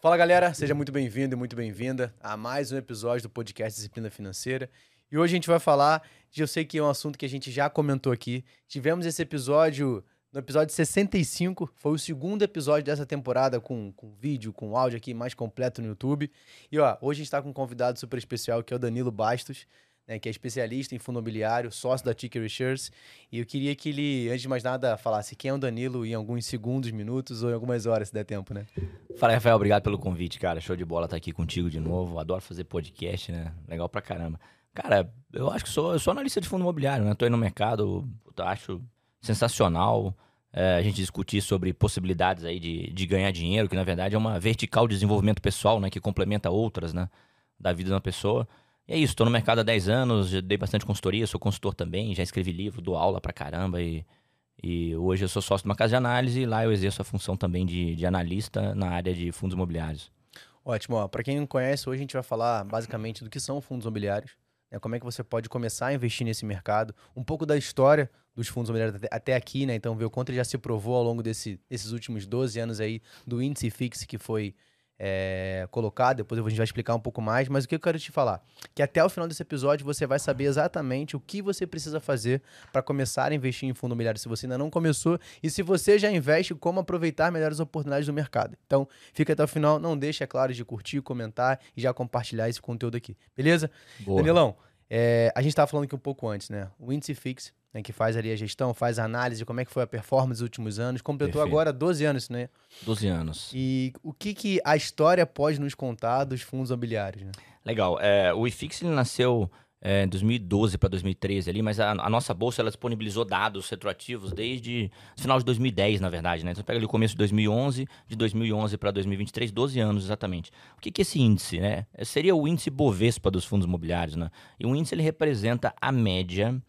Fala galera, seja muito bem-vindo e muito bem-vinda a mais um episódio do podcast Disciplina Financeira. E hoje a gente vai falar de, eu sei que é um assunto que a gente já comentou aqui. Tivemos esse episódio no episódio 65, foi o segundo episódio dessa temporada com, com vídeo, com áudio aqui mais completo no YouTube. E ó, hoje a gente está com um convidado super especial que é o Danilo Bastos né, que é especialista em fundo imobiliário, sócio da Ticker Shares. E eu queria que ele, antes de mais nada, falasse quem é o Danilo em alguns segundos, minutos ou em algumas horas, se der tempo, né? Fala, Rafael, obrigado pelo convite, cara. Show de bola estar aqui contigo de novo. Adoro fazer podcast, né? Legal pra caramba. Cara, eu acho que sou, eu sou analista de fundo imobiliário, né? Tô aí no mercado, acho sensacional é, a gente discutir sobre possibilidades aí de, de ganhar dinheiro, que na verdade é uma vertical de desenvolvimento pessoal, né? Que complementa outras, né? Da vida da pessoa. E é isso, estou no mercado há 10 anos, já dei bastante consultoria, sou consultor também, já escrevi livro, dou aula pra caramba e, e hoje eu sou sócio de uma casa de análise e lá eu exerço a função também de, de analista na área de fundos imobiliários. Ótimo, para quem não conhece, hoje a gente vai falar basicamente do que são fundos imobiliários, né, como é que você pode começar a investir nesse mercado, um pouco da história dos fundos imobiliários até, aqui, né? Então ver o quanto ele já se provou ao longo desse, desses últimos 12 anos aí do índice fixo que foi é, colocar, depois a gente vai explicar um pouco mais, mas o que eu quero te falar? Que até o final desse episódio você vai saber exatamente o que você precisa fazer para começar a investir em fundo imobiliário se você ainda não começou e se você já investe, como aproveitar melhores oportunidades do mercado. Então, fica até o final, não deixe, é claro, de curtir, comentar e já compartilhar esse conteúdo aqui, beleza? Boa. Danilão, é, a gente estava falando aqui um pouco antes, né? O índice fixo né, que faz ali a gestão, faz a análise como é que foi a performance nos últimos anos. Completou Perfeito. agora 12 anos, né? 12 anos. E o que, que a história pode nos contar dos fundos imobiliários, né? Legal. É, o IFIX ele nasceu é, 2012 para 2013 ali, mas a, a, nossa bolsa ela disponibilizou dados retroativos desde o final de 2010, na verdade, né? Então pega ali o começo de 2011, de 2011 para 2023, 12 anos exatamente. O que, que é esse índice, né? Seria o índice Bovespa dos fundos imobiliários, né? E o índice ele representa a média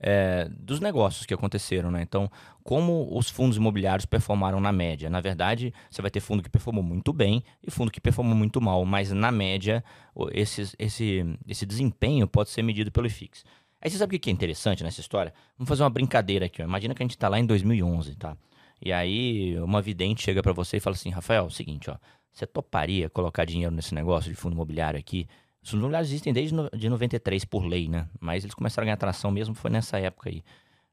é, dos negócios que aconteceram, né? Então, como os fundos imobiliários performaram na média? Na verdade, você vai ter fundo que performou muito bem e fundo que performou muito mal, mas na média, esse, esse, esse desempenho pode ser medido pelo IFIX. Aí você sabe o que é interessante nessa história? Vamos fazer uma brincadeira aqui. Ó. Imagina que a gente está lá em 2011, tá? E aí uma vidente chega para você e fala assim, Rafael, é o seguinte, ó, você toparia colocar dinheiro nesse negócio de fundo imobiliário aqui? Os imobiliários existem desde no, de 93 por lei, né? Mas eles começaram a ganhar atração mesmo foi nessa época aí.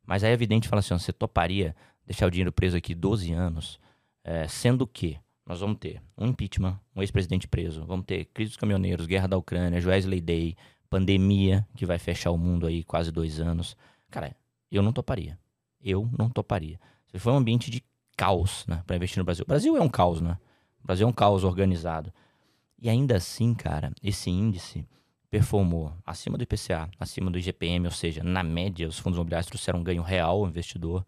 Mas aí a Evidente fala assim, você toparia deixar o dinheiro preso aqui 12 anos, é, sendo que nós vamos ter um impeachment, um ex-presidente preso, vamos ter crise dos caminhoneiros, guerra da Ucrânia, Joesley Day, pandemia que vai fechar o mundo aí quase dois anos. Cara, eu não toparia. Eu não toparia. Foi um ambiente de caos, né, para investir no Brasil. O Brasil é um caos, né? O Brasil é um caos organizado. E ainda assim, cara, esse índice performou acima do IPCA, acima do IGPM, ou seja, na média, os fundos imobiliários trouxeram um ganho real ao investidor,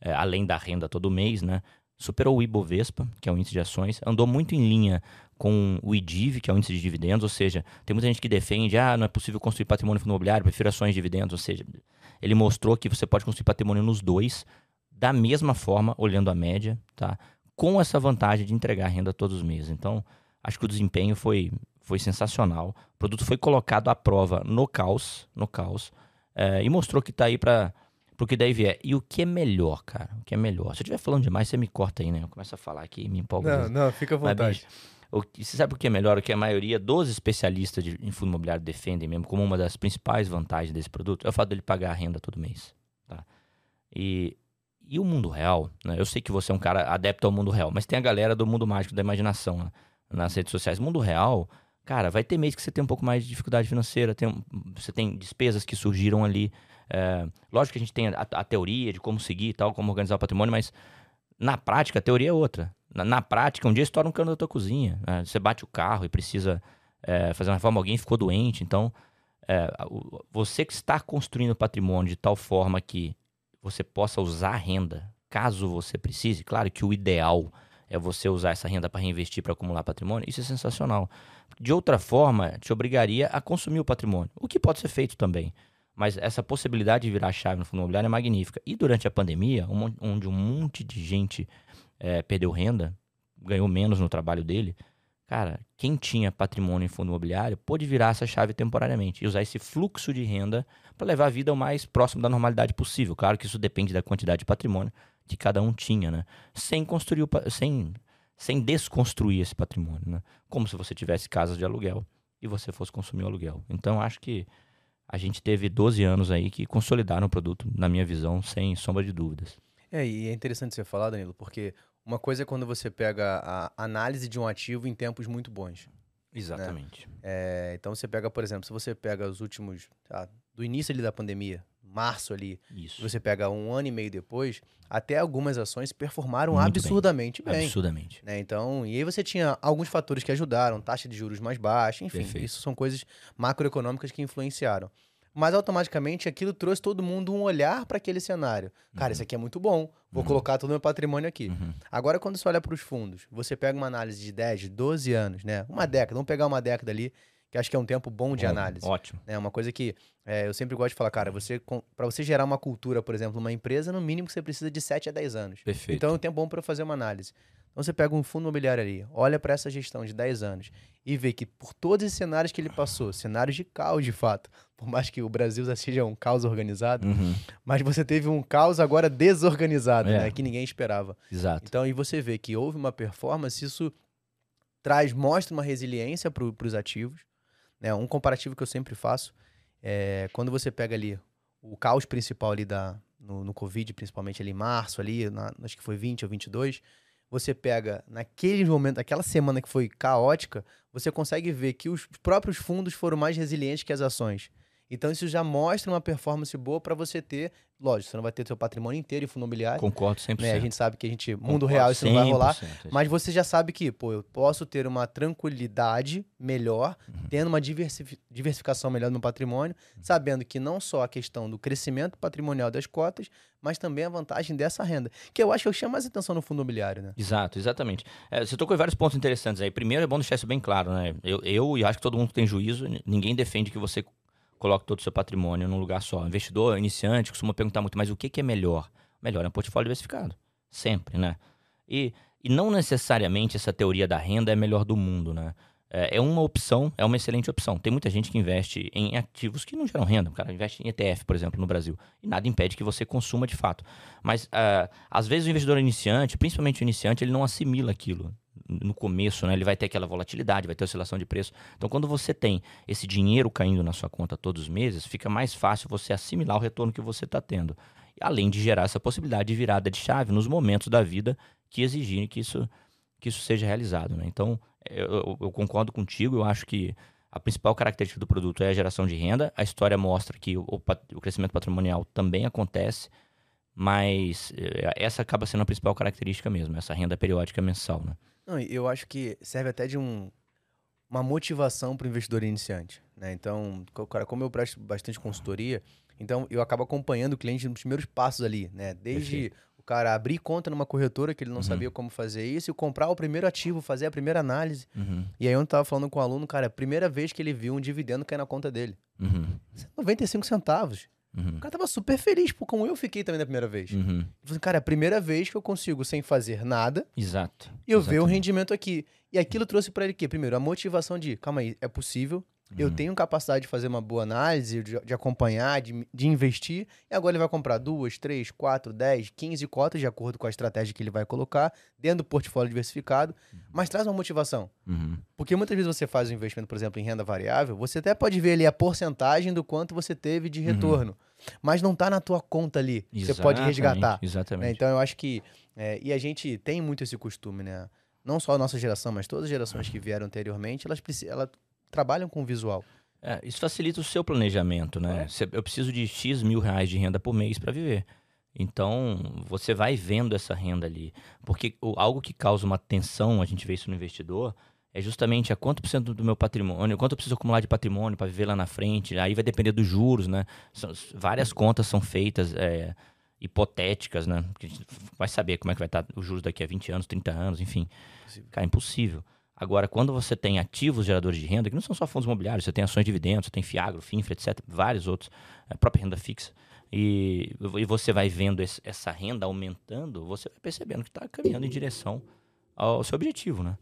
é, além da renda todo mês, né? Superou o Ibovespa, que é o índice de ações, andou muito em linha com o IDIV, que é o índice de dividendos, ou seja, tem muita gente que defende, ah, não é possível construir patrimônio fundo imobiliário, prefiro ações e dividendos, ou seja, ele mostrou que você pode construir patrimônio nos dois, da mesma forma, olhando a média, tá? Com essa vantagem de entregar renda todos os meses. Então, Acho que o desempenho foi, foi sensacional. O produto foi colocado à prova no caos, no caos, é, e mostrou que está aí para o que daí vier. E o que é melhor, cara? O que é melhor? Se eu estiver falando demais, você me corta aí, né? Eu começo a falar aqui, me empolgo. Não, não, fica à vontade. Mas, o, você sabe o que é melhor? O que a maioria dos especialistas de, em fundo imobiliário defendem mesmo como uma das principais vantagens desse produto é o fato dele pagar a renda todo mês. Tá? E, e o mundo real, né? Eu sei que você é um cara adepto ao mundo real, mas tem a galera do mundo mágico da imaginação, né? Nas redes sociais. Mundo real, cara, vai ter mês que você tem um pouco mais de dificuldade financeira, tem, você tem despesas que surgiram ali. É, lógico que a gente tem a, a, teoria de como seguir e tal, como organizar o patrimônio, mas na prática a teoria é outra. Na, na prática, um dia estoura um cano da tua cozinha. Né? Você bate o carro e precisa é, fazer uma reforma, alguém ficou doente. Então, é, você que está construindo patrimônio de tal forma que você possa usar a renda, caso você precise, claro que o ideal é você usar essa renda para reinvestir, para acumular patrimônio, isso é sensacional. De outra forma, te obrigaria a consumir o patrimônio, o que pode ser feito também. Mas essa possibilidade de virar a chave no fundo imobiliário é magnífica. E durante a pandemia, onde um monte de gente é, perdeu renda, ganhou menos no trabalho dele, cara, quem tinha patrimônio em fundo imobiliário pôde virar essa chave temporariamente e usar esse fluxo de renda para levar a vida o mais próximo da normalidade possível. Claro que isso depende da quantidade de patrimônio, que cada um tinha, né? Sem construir, o, sem, sem desconstruir esse patrimônio, né? Como se você tivesse casas de aluguel e você fosse consumir o aluguel. Então, acho que a gente teve 12 anos aí que consolidaram o produto, na minha visão, sem sombra de dúvidas. É, e é interessante você falar, Danilo, porque uma coisa é quando você pega a análise de um ativo em tempos muito bons. Exatamente. Né? É, então você pega, por exemplo, se você pega os últimos. Tá, do início ali da pandemia, março ali, Isso. você pega um ano e meio depois, até algumas ações performaram Muito absurdamente bem. Absurdamente. né? Então, e aí você tinha alguns fatores que ajudaram, taxa de juros mais baixa, enfim, Perfeito. isso são coisas macroeconômicas que influenciaram. Mas automaticamente aquilo trouxe todo mundo um olhar para aquele cenário. Cara, Uhum. isso aqui é muito bom, vou Uhum. colocar todo o meu patrimônio aqui. Uhum. Agora, quando você olha para os fundos, você pega uma análise de 10, 12 anos, né? Uma década, vamos pegar uma década ali, que acho que é um tempo bom de Bom, análise. Ótimo. É uma coisa que é, eu sempre gosto de falar, cara, você para você gerar uma cultura, por exemplo, numa empresa, no mínimo você precisa de 7 a 10 anos. Perfeito. Então é um tempo bom para fazer uma análise. Então você pega um fundo imobiliário ali, olha para essa gestão de 10 anos e vê que por todos esses cenários que ele passou, cenários de caos de fato, por mais que o Brasil já seja um caos organizado, Uhum. mas você teve um caos agora desorganizado, É. né, que ninguém esperava. Exato. Então, e você vê que houve uma performance, isso traz, mostra uma resiliência para os ativos. Né? Um comparativo que eu sempre faço é quando você pega ali o caos principal ali da, no, no Covid, principalmente ali em março, ali, na- acho que foi 20 ou 22, você pega naquele momento, aquela semana que foi caótica, você consegue ver que os próprios fundos foram mais resilientes que as ações. Então isso já mostra uma performance boa para você ter, lógico, você não vai ter seu patrimônio inteiro imobiliário, Concordo 100%. né? A gente sabe que a gente, mundo Concordo real, isso não vai rolar. 100%. Mas você já sabe que, pô, eu posso ter uma tranquilidade melhor, Uhum. tendo uma diversifi- diversificação melhor no patrimônio, sabendo que não só a questão do crescimento patrimonial das cotas, mas também a vantagem dessa renda. Que eu acho que eu chamo mais atenção no fundo imobiliário, né? Exato, exatamente. É, você tocou em vários pontos interessantes aí. Primeiro, é bom deixar isso bem claro, né? Eu, eu e acho que todo mundo tem juízo, ninguém defende que você coloque todo o seu patrimônio num lugar só. Investidor, iniciante, costuma perguntar muito, mas o que, que é melhor? Melhor é um portfólio diversificado. Sempre, né? E, e não necessariamente essa teoria da renda é a melhor do mundo, né? É é uma opção, é uma excelente opção. Tem muita gente que investe em ativos que não geram renda. O cara investe em ETF, por exemplo, no Brasil. E nada impede que você consuma de fato. Mas, ah, às vezes, o investidor iniciante, principalmente o iniciante, ele não assimila aquilo no começo, né? Ele vai ter aquela volatilidade, vai ter oscilação de preço. Então, quando você tem esse dinheiro caindo na sua conta todos os meses, fica mais fácil você assimilar o retorno que você está tendo. Além de gerar essa possibilidade de virada de chave nos momentos da vida que exigirem que isso, que isso seja realizado, né? Então, eu, eu- concordo contigo, eu acho que a principal característica do produto é a geração de renda. A história mostra que o, o crescimento patrimonial também acontece, mas eh, essa acaba sendo a principal característica mesmo, essa renda periódica mensal, né? Não, eu acho que serve até de um, uma motivação para o investidor iniciante. Né? Então, cara, como eu presto bastante consultoria, então eu acabo acompanhando o cliente nos primeiros passos ali, né? Desde Perfeito. o cara abrir conta numa corretora que ele não Uhum. sabia como fazer isso, e comprar o primeiro ativo, fazer a primeira análise. Uhum, E aí eu tava falando com o aluno, cara, a primeira vez que ele viu um dividendo cair na conta dele. uhum, 95 centavos. Uhum, O cara tava super feliz, pô, como eu fiquei também da primeira vez. uhum. Falou assim, cara, é a primeira vez que eu consigo, sem fazer nada, Exato. e eu ver o exatamente. rendimento aqui. E aquilo trouxe pra ele o quê? Primeiro, a motivação de, calma aí, é possível, eu Uhum. tenho capacidade de fazer uma boa análise, de, de acompanhar, de, de investir, e agora ele vai comprar duas, três, quatro, dez, quinze cotas, de acordo com a estratégia que ele vai colocar, dentro do portfólio diversificado, mas traz uma motivação. Uhum. Porque muitas vezes você faz um investimento, por exemplo, em renda variável, você até pode ver ali a porcentagem do quanto você teve de retorno, mas não tá na tua conta ali, que você pode Exatamente, resgatar. né? Exatamente. Então eu acho que. é, e a gente tem muito esse costume, né? Não só a nossa geração, mas todas as gerações que vieram anteriormente, elas, preci- elas trabalham com visual. É, isso facilita o seu planejamento, né? Cê- Eu preciso de X mil reais de renda por mês para viver. Então, você vai vendo essa renda ali. Porque algo que causa uma tensão, a gente vê isso no investidor, é justamente a quanto por cento do meu patrimônio, quanto eu preciso acumular de patrimônio para viver lá na frente. Aí vai depender dos juros, né? São- várias contas são feitas é, hipotéticas, né? Porque a gente vai saber como é que vai estar os juros daqui a 20 anos, 30 anos, enfim. Cara, impossível. Agora, quando você tem ativos geradores de renda, que não são só fundos imobiliários, você tem ações de dividendos, você tem Fiagro, Finfra, etc., vários outros, a própria renda fixa, e, e você vai vendo esse- essa renda aumentando, você vai percebendo que está caminhando em direção ao seu objetivo, né?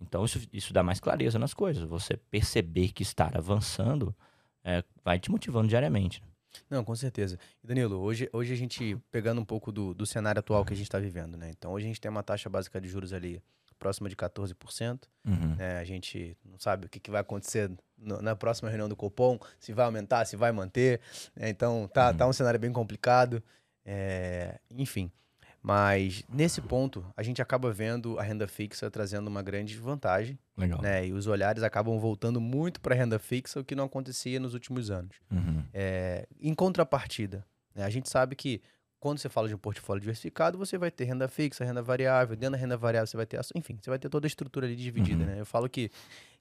Então, isso, isso dá mais clareza nas coisas. Você perceber que estar avançando é, vai te motivando diariamente. Não, com certeza. Danilo, hoje, hoje a gente, pegando um pouco do, do cenário atual que a gente está vivendo, né? Então hoje a gente tem uma taxa básica de juros ali próxima de 14%. Uhum. né? A gente não sabe o que, que vai acontecer no- na próxima reunião do Copom, se vai aumentar, se vai manter. né? Então, tá, Uhum. tá um cenário bem complicado. É, enfim. Mas nesse ponto, a gente acaba vendo a renda fixa trazendo uma grande vantagem, Legal. né? E os olhares acabam voltando muito para a renda fixa, o que não acontecia nos últimos anos. Uhum. É, em contrapartida, né, a gente sabe que quando você fala de um portfólio diversificado, você vai ter renda fixa, renda variável. Dentro da renda variável, você vai ter. Enfim, você vai ter toda a estrutura ali dividida, Uhum. né? Eu falo que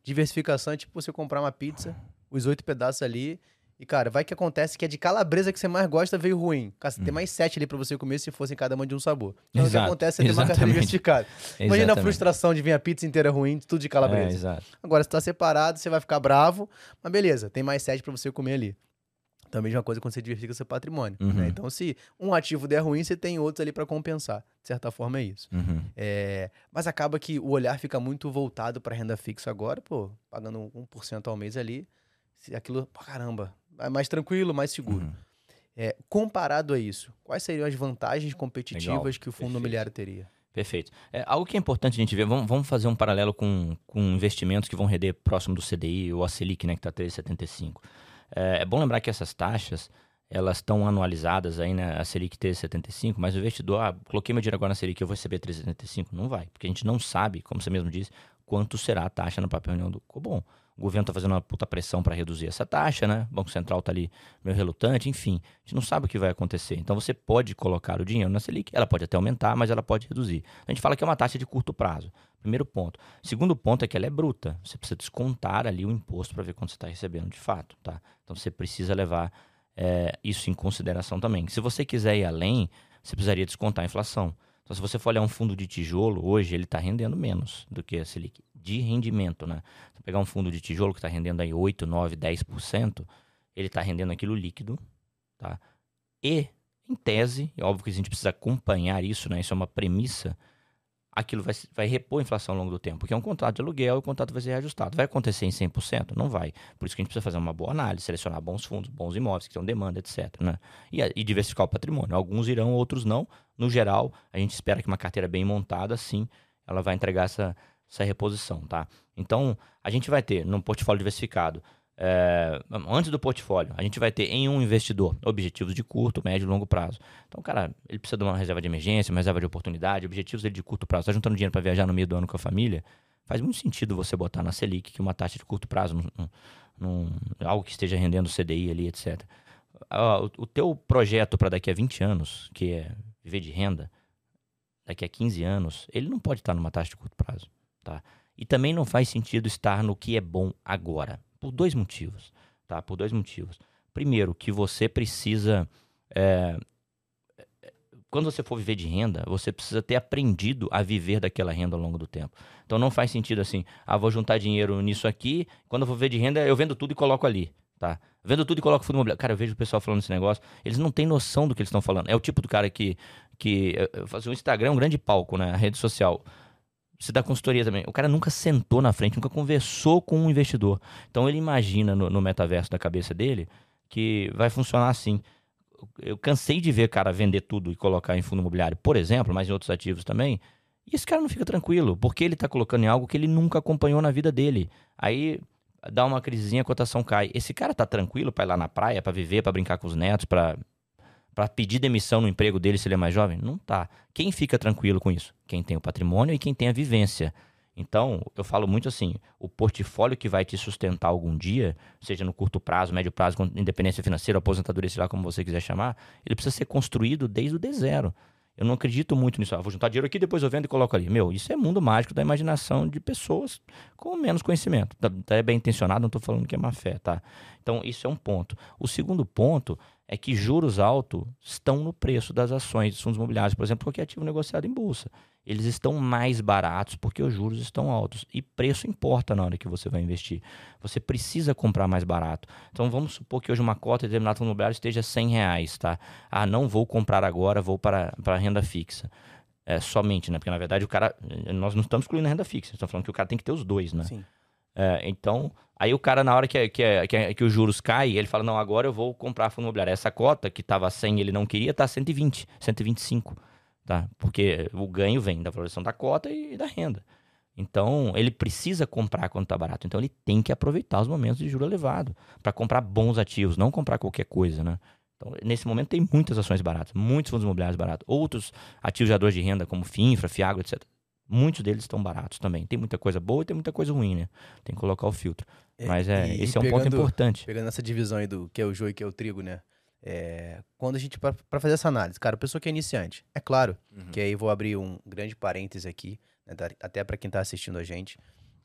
diversificação é tipo você comprar uma pizza, os oito pedaços ali. E, cara, vai que acontece que é de calabresa que você mais gosta veio ruim. Cara, você tem Uhum. mais sete ali pra você comer se fossem cada uma de um sabor. Então, o que Exato, acontece é ter uma carteira diversificada. Imagina a frustração de vir a pizza inteira ruim, tudo de calabresa. É, exato. Agora, se tá separado, você vai ficar bravo, mas beleza, tem mais sete pra você comer ali. Então, a mesma coisa quando você diversifica seu patrimônio. Uhum. né? Então, se um ativo der ruim, você tem outros ali pra compensar. De certa forma, é isso. Uhum. É, mas acaba que o olhar fica muito voltado pra renda fixa agora, pô, pagando 1% ao mês ali. se Aquilo, pô, caramba, é mais tranquilo, mais seguro. Uhum. É, comparado a isso, quais seriam as vantagens competitivas Legal, que o fundo perfeito. imobiliário teria? Perfeito. É, algo que é importante a gente ver, vamos, vamos fazer um paralelo com, com investimentos que vão render próximo do CDI ou a Selic, né, que está 3,75. É, é bom lembrar que essas taxas, elas estão anualizadas aí, né, a Selic 3,75, mas o investidor, ah, coloquei meu dinheiro agora na Selic, eu vou receber 3,75? Não vai, porque a gente não sabe, como você mesmo disse, quanto será a taxa na própria reunião do Cobom. O governo está fazendo uma puta pressão para reduzir essa taxa, né? O Banco Central está ali meio relutante, enfim. A gente não sabe o que vai acontecer. Então você pode colocar o dinheiro na Selic, ela pode até aumentar, mas ela pode reduzir. A gente fala que é uma taxa de curto prazo. Primeiro ponto. Segundo ponto é que ela é bruta. Você precisa descontar ali o imposto para ver quanto você está recebendo de fato, tá? Então você precisa levar é, isso em consideração também. Se você quiser ir além, você precisaria descontar a inflação. Então, se você for olhar um fundo de tijolo, hoje ele está rendendo menos do que a Selic, de rendimento, né? Se pegar um fundo de tijolo que está rendendo aí 8, 9, 10%, ele está rendendo aquilo líquido, tá? E, em tese, é óbvio que a gente precisa acompanhar isso, né? Isso é uma premissa, aquilo vai, vai repor a inflação ao longo do tempo, porque é um contrato de aluguel e o contrato vai ser reajustado. Vai acontecer em 100%? Não vai. Por isso que a gente precisa fazer uma boa análise, selecionar bons fundos, bons imóveis que tenham demanda, etc. Né? E, e diversificar o patrimônio. Alguns irão, outros não. No geral, a gente espera que uma carteira bem montada, sim, ela vai entregar essa, essa reposição, tá? Então, a gente vai ter, num portfólio diversificado, é, antes do portfólio, a gente vai ter em um investidor objetivos de curto, médio e longo prazo. Então, cara, ele precisa de uma reserva de emergência, uma reserva de oportunidade, objetivos dele de curto prazo. Está juntando dinheiro para viajar no meio do ano com a família? Faz muito sentido você botar na Selic, que uma taxa de curto prazo, num- num- algo que esteja rendendo CDI ali, etc. Ah, O, o teu projeto para daqui a 20 anos, que é viver de renda, daqui a 15 anos, ele não pode estar numa taxa de curto prazo, tá? E também não faz sentido estar no que é bom agora, por dois motivos, tá? Por dois motivos. Primeiro, que você precisa é, quando você for viver de renda, você precisa ter aprendido a viver daquela renda ao longo do tempo. Então não faz sentido assim, ah, vou juntar dinheiro nisso aqui, quando eu for viver de renda, eu vendo tudo e coloco ali, tá? Vendo tudo e coloco fundo imobiliário. Cara, eu vejo o pessoal falando esse negócio, eles não têm noção do que eles estão falando. É o tipo do cara que, que eu faço o Instagram é um grande palco, né? A rede social. Você dá consultoria também. O cara nunca sentou na frente, nunca conversou com um investidor. Então ele imagina no, no metaverso da cabeça dele que vai funcionar assim eu cansei de ver cara vender tudo e colocar em fundo imobiliário, por exemplo, mas em outros ativos também. E esse cara não fica tranquilo, porque ele está colocando em algo que ele nunca acompanhou na vida dele. Aí dá uma crisezinha, a cotação cai. Esse cara tá tranquilo para ir lá na praia, para viver, para brincar com os netos, para para pedir demissão no emprego dele se ele é mais jovem? Não tá. Quem fica tranquilo com isso? Quem tem o patrimônio e quem tem a vivência. Então, eu falo muito assim, o portfólio que vai te sustentar algum dia, seja no curto prazo, médio prazo, independência financeira, aposentadoria, sei lá como você quiser chamar, ele precisa ser construído desde o D zero. Eu não acredito muito nisso. Ah, vou juntar dinheiro aqui, depois eu vendo e coloco ali. Meu, isso é mundo mágico da imaginação de pessoas com menos conhecimento. Tá, tá bem intencionado, não estou falando que é má fé, tá? Então, isso é um ponto. O segundo ponto é que juros altos estão no preço das ações dos fundos imobiliários, por exemplo, qualquer ativo negociado em bolsa. Eles estão mais baratos porque os juros estão altos. E preço importa na hora que você vai investir. Você precisa comprar mais barato. Então vamos supor que hoje uma cota de determinado fundo imobiliário esteja 100 reais, tá? Ah, não vou comprar agora, vou para, para a renda fixa. É, somente, né? Porque na verdade o cara. Nós não estamos excluindo a renda fixa, estamos falando que o cara tem que ter os dois, né? Sim. É, então, aí o cara, na hora que, que, que, que os juros caem, ele fala: não, agora eu vou comprar fundo imobiliário. Essa cota que estava 100 ele não queria, está 120, 125. Tá? Porque o ganho vem da valorização da cota e da renda. Então, ele precisa comprar quando está barato. Então, ele tem que aproveitar os momentos de juro elevado para comprar bons ativos, não comprar qualquer coisa, né? Então, nesse momento, tem muitas ações baratas, muitos fundos imobiliários baratos, outros ativos geradores de renda, como FINFRA, FIAGO, etc. Muitos deles estão baratos também. Tem muita coisa boa e tem muita coisa ruim, né? Tem que colocar o filtro. Mas é, E- esse e é um ponto pegando- importante. Pegando essa divisão aí do que é o joio e que é o trigo, né? É, quando a gente, pra fazer essa análise, cara, a pessoa que é iniciante, é claro Uhum. que aí vou abrir um grande parêntese aqui, né, até pra quem tá assistindo a gente,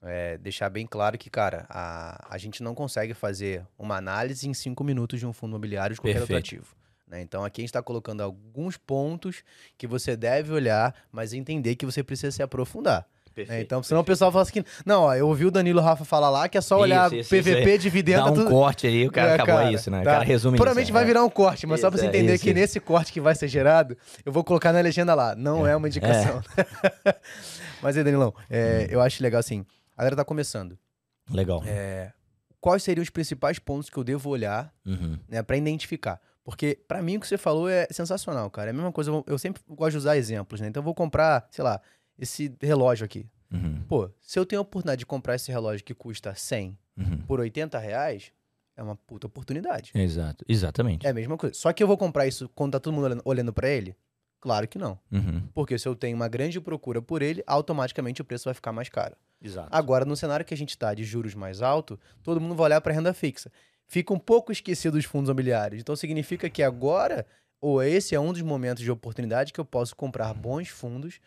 é, deixar bem claro que, cara, a, a gente não consegue fazer uma análise em cinco minutos de um fundo imobiliário de qualquer outro Perfeito. ativo. Né? Então aqui a gente está colocando alguns pontos que você deve olhar, mas entender que você precisa se aprofundar. né? Então, senão o pessoal fala assim, não, ó, eu ouvi o Danilo Rafa falar lá que é só Isso, olhar isso, isso PVP, aí. dividendo, Dá um tudo... corte aí, o cara É, acabou cara, isso, né? O tá. cara resume Provavelmente isso. vai é. virar um corte, mas só pra você Isso, é, entender isso, que isso. nesse corte que vai ser gerado, eu vou colocar na legenda lá. Não é, uma indicação. mas aí, Danilão, é, Hum. eu acho legal assim. A galera tá começando. Legal. É, quais seriam os principais pontos que eu devo olhar, Uhum. né, para identificar? Porque pra mim o que você falou é sensacional, cara. É a mesma coisa, eu, sempre gosto de usar exemplos, né? Então eu vou comprar, sei lá, esse relógio aqui. Uhum. Pô, se eu tenho a oportunidade de comprar esse relógio que custa 100 Uhum. por 80 reais, é uma puta oportunidade. Exato. Exatamente. É a mesma coisa. Só que eu vou comprar isso quando tá todo mundo olhando, olhando para ele? Claro que não. Uhum. Porque se eu tenho uma grande procura por ele, automaticamente o preço vai ficar mais caro. Exato. Agora, no cenário que a gente tá de juros mais alto, todo mundo vai olhar para renda fixa. Fica um pouco esquecido os fundos imobiliários. Então significa que agora, ou esse é um dos momentos de oportunidade que eu posso comprar bons fundos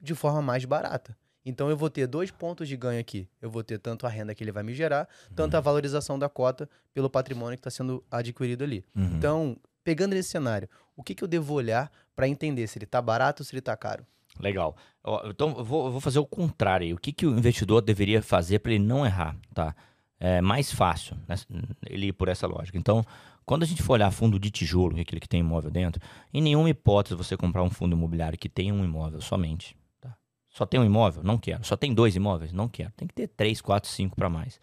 de forma mais barata. Então eu vou ter dois pontos de ganho aqui. Eu vou ter tanto a renda que ele vai me gerar, tanto a valorização da cota pelo patrimônio que está sendo adquirido ali. Uhum. Então, pegando esse cenário, o que, que eu devo olhar para entender se ele tá barato ou se ele tá caro? Legal. Então, eu vou, eu vou fazer o contrário. aí. O que, que o investidor deveria fazer para ele não errar, tá? É mais fácil né, ele ir por essa lógica. Então, quando a gente for olhar fundo de tijolo, que aquele que tem imóvel dentro, em nenhuma hipótese você comprar um fundo imobiliário que tenha um imóvel somente. Tá? Só tem um imóvel? Não quero. Só tem dois imóveis? Não quero. Tem que ter três, quatro, cinco para mais.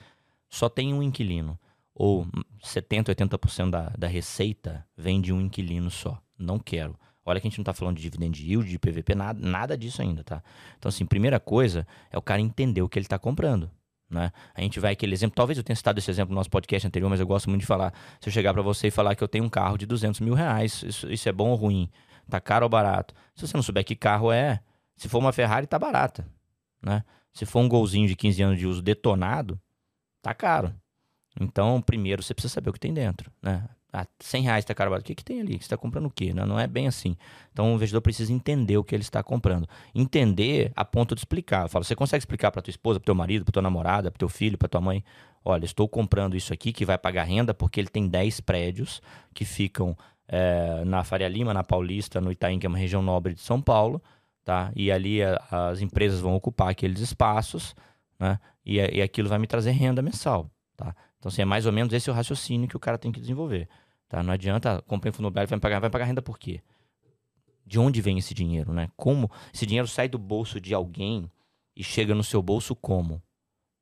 Só tem um inquilino. Ou 70%, 80% da, da receita vem de um inquilino só. Não quero. Olha que a gente não tá falando de dividend yield, de PVP, nada, nada disso ainda, tá? Então, assim, primeira coisa é o cara entender o que ele tá comprando. Né? A gente vai aquele exemplo, talvez eu tenha citado esse exemplo no nosso podcast anterior, mas eu gosto muito de falar. Se eu chegar para você e falar que eu tenho um carro de 200 mil reais, isso, isso é bom ou ruim? Tá caro ou barato? Se você não souber que carro é, se for uma Ferrari, tá barata. Né? Se for um golzinho de 15 anos de uso detonado, tá caro. Então, primeiro você precisa saber o que tem dentro. Né? Ah, 100 reais tá caro. O que, que tem ali? Você está comprando o quê? Não, não é bem assim. Então, o investidor precisa entender o que ele está comprando. Entender a ponto de explicar. Eu falo, você consegue explicar para tua esposa, para teu marido, para tua namorada, para teu filho, para tua mãe? Olha, estou comprando isso aqui que vai pagar renda porque ele tem 10 prédios que ficam eh, na Faria Lima, na Paulista, no Itaim, que é uma região nobre de São Paulo, tá? E ali a- as empresas vão ocupar aqueles espaços, né? E, a- e aquilo vai me trazer renda mensal, tá? Então, assim, é mais ou menos esse o raciocínio que o cara tem que desenvolver, tá? Não adianta, comprei um fundo imobiliário, vai pagar, vai pagar renda por quê? De onde vem esse dinheiro, né? Como esse dinheiro sai do bolso de alguém e chega no seu bolso como?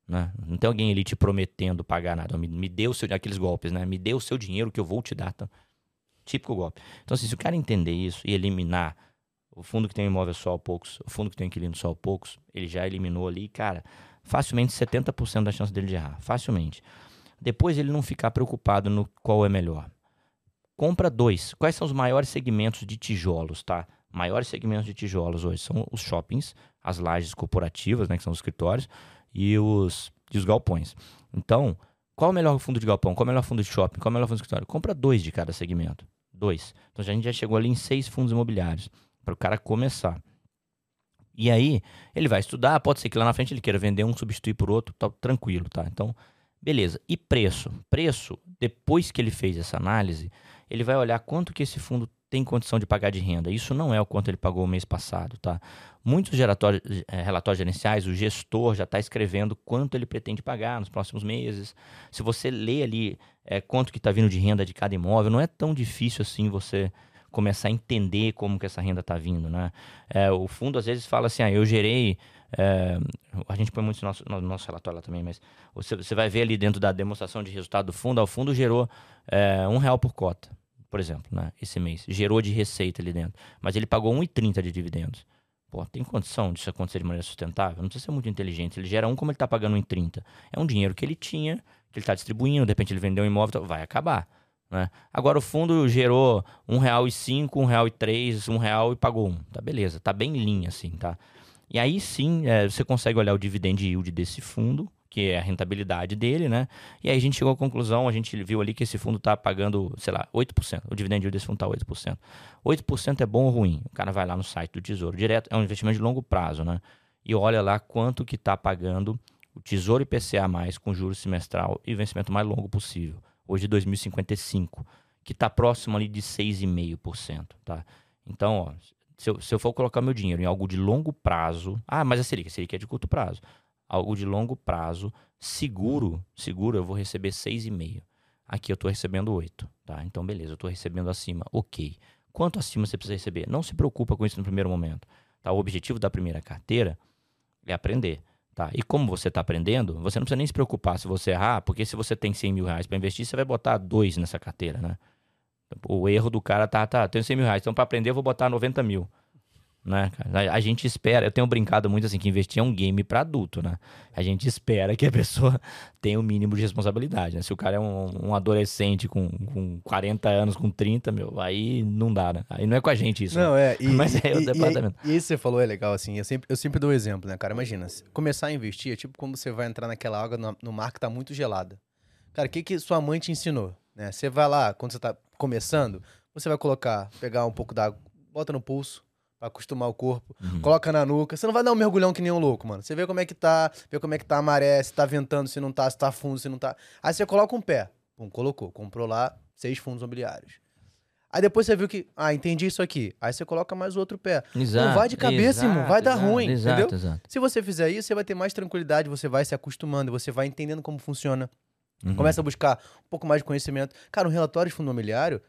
Né? Não tem alguém ali te prometendo pagar nada. Me, me seu, aqueles golpes, né? Me dê o seu dinheiro que eu vou te dar. Tá? Típico golpe. Então, assim, se o cara entender isso e eliminar o fundo que tem imóvel só a poucos, o fundo que tem inquilino só a poucos, ele já eliminou ali, cara, facilmente 70% da chance dele de errar. Facilmente. Depois ele não ficar preocupado no qual é melhor. Compra dois. Quais são os maiores segmentos de tijolos, tá? Maiores segmentos de tijolos hoje são os shoppings, as lajes corporativas, né, que são os escritórios, e os, e os galpões. Então, qual o melhor fundo de galpão? Qual o melhor fundo de shopping? Qual o melhor fundo de escritório? Compra dois de cada segmento. Dois. Então, a gente já chegou ali em seis fundos imobiliários para o cara começar. E aí, ele vai estudar, pode ser que lá na frente ele queira vender um, substituir por outro, tá, tranquilo, tá? Então, beleza. E preço? Preço, depois que ele fez essa análise, ele vai olhar quanto que esse fundo tem condição de pagar de renda. Isso não é o quanto ele pagou o mês passado, tá? Muitos relatórios, eh, relatórios gerenciais, o gestor já está escrevendo quanto ele pretende pagar nos próximos meses. Se você lê ali eh, quanto que está vindo de renda de cada imóvel, não é tão difícil assim você começar a entender como que essa renda está vindo, né? Eh, o fundo às vezes fala assim, ah, eu gerei... eh, a gente põe muito no nosso, no nosso relatório lá também, mas você, você vai ver ali dentro da demonstração de resultado do fundo, ah, o fundo gerou eh, um real por cota, por exemplo, né? esse mês. Gerou de receita ali dentro. Mas ele pagou 1,30 de dividendos. Pô, tem condição disso acontecer de maneira sustentável? Não precisa ser muito inteligente. Ele gera um como ele está pagando em 30. É um dinheiro que ele tinha, que ele está distribuindo, de repente ele vendeu um imóvel, então vai acabar. Né? Agora o fundo gerou um real e cinco, um real e três, real pagou um. Tá beleza, tá bem em linha assim, tá? E aí sim, é, você consegue olhar o dividend yield desse fundo, que é a rentabilidade dele, né? E aí a gente chegou à conclusão, a gente viu ali que esse fundo está pagando, sei lá, 8%. O dividend yield desse fundo está 8%. 8% é bom ou ruim? O cara vai lá no site do Tesouro Direto, é um investimento de longo prazo, né? E olha lá quanto que está pagando o Tesouro IPCA+, com juros semestral e vencimento mais longo possível. Hoje 2055, que está próximo ali de 6,5%, tá? Então, ó, se eu, se eu for colocar meu dinheiro em algo de longo prazo. Ah, mas a Selic, a Selic é de curto prazo. Algo de longo prazo, seguro, seguro, eu vou receber 6,5. Aqui eu estou recebendo 8, tá? Então, beleza, eu estou recebendo acima. Ok. Quanto acima você precisa receber? Não se preocupa com isso no primeiro momento. Tá? O objetivo da primeira carteira é aprender. Tá? E como você está aprendendo, você não precisa nem se preocupar se você errar, porque se você tem 100 mil reais para investir, você vai botar dois nessa carteira, né? O erro do cara tá, tá, tenho 100 mil reais, então para aprender eu vou botar 90 mil. Né, a, a, gente espera, eu tenho brincado muito assim, que investir é um game para adulto, né? A gente espera que a pessoa tenha o mínimo de responsabilidade, né? Se o cara é um, um, adolescente com, com 40 anos, com 30, meu, aí não dá, né? Aí não é com a gente isso. Não, né? é. E, Mas é o departamento. E, e, isso que você falou é legal, assim, eu sempre, eu sempre dou um exemplo, né, cara? Imagina, começar a investir é tipo como você vai entrar naquela água no, no mar que tá muito gelada. Cara, o que que sua mãe te ensinou? Né? Você vai lá, quando você tá começando, você vai colocar, pegar um pouco d'água, bota no pulso, pra acostumar o corpo, uhum. coloca na nuca. Você não vai dar um mergulhão que nem um louco, mano. Você vê como é que tá, vê como é que tá a maré, se tá ventando, se não tá, se tá fundo, se não tá. Aí você coloca um pé. Pum, colocou. Comprou lá seis fundos imobiliários. Aí depois você viu que, ah, entendi isso aqui. Aí você coloca mais o outro pé. Exato, não vai de cabeça, exato, irmão. Vai dar ruim, exato, entendeu? Exato. Se você fizer isso, você vai ter mais tranquilidade, você vai se acostumando, você vai entendendo como funciona. Uhum. Começa a buscar um pouco mais de conhecimento. Cara, um relatório de fundo imobiliário,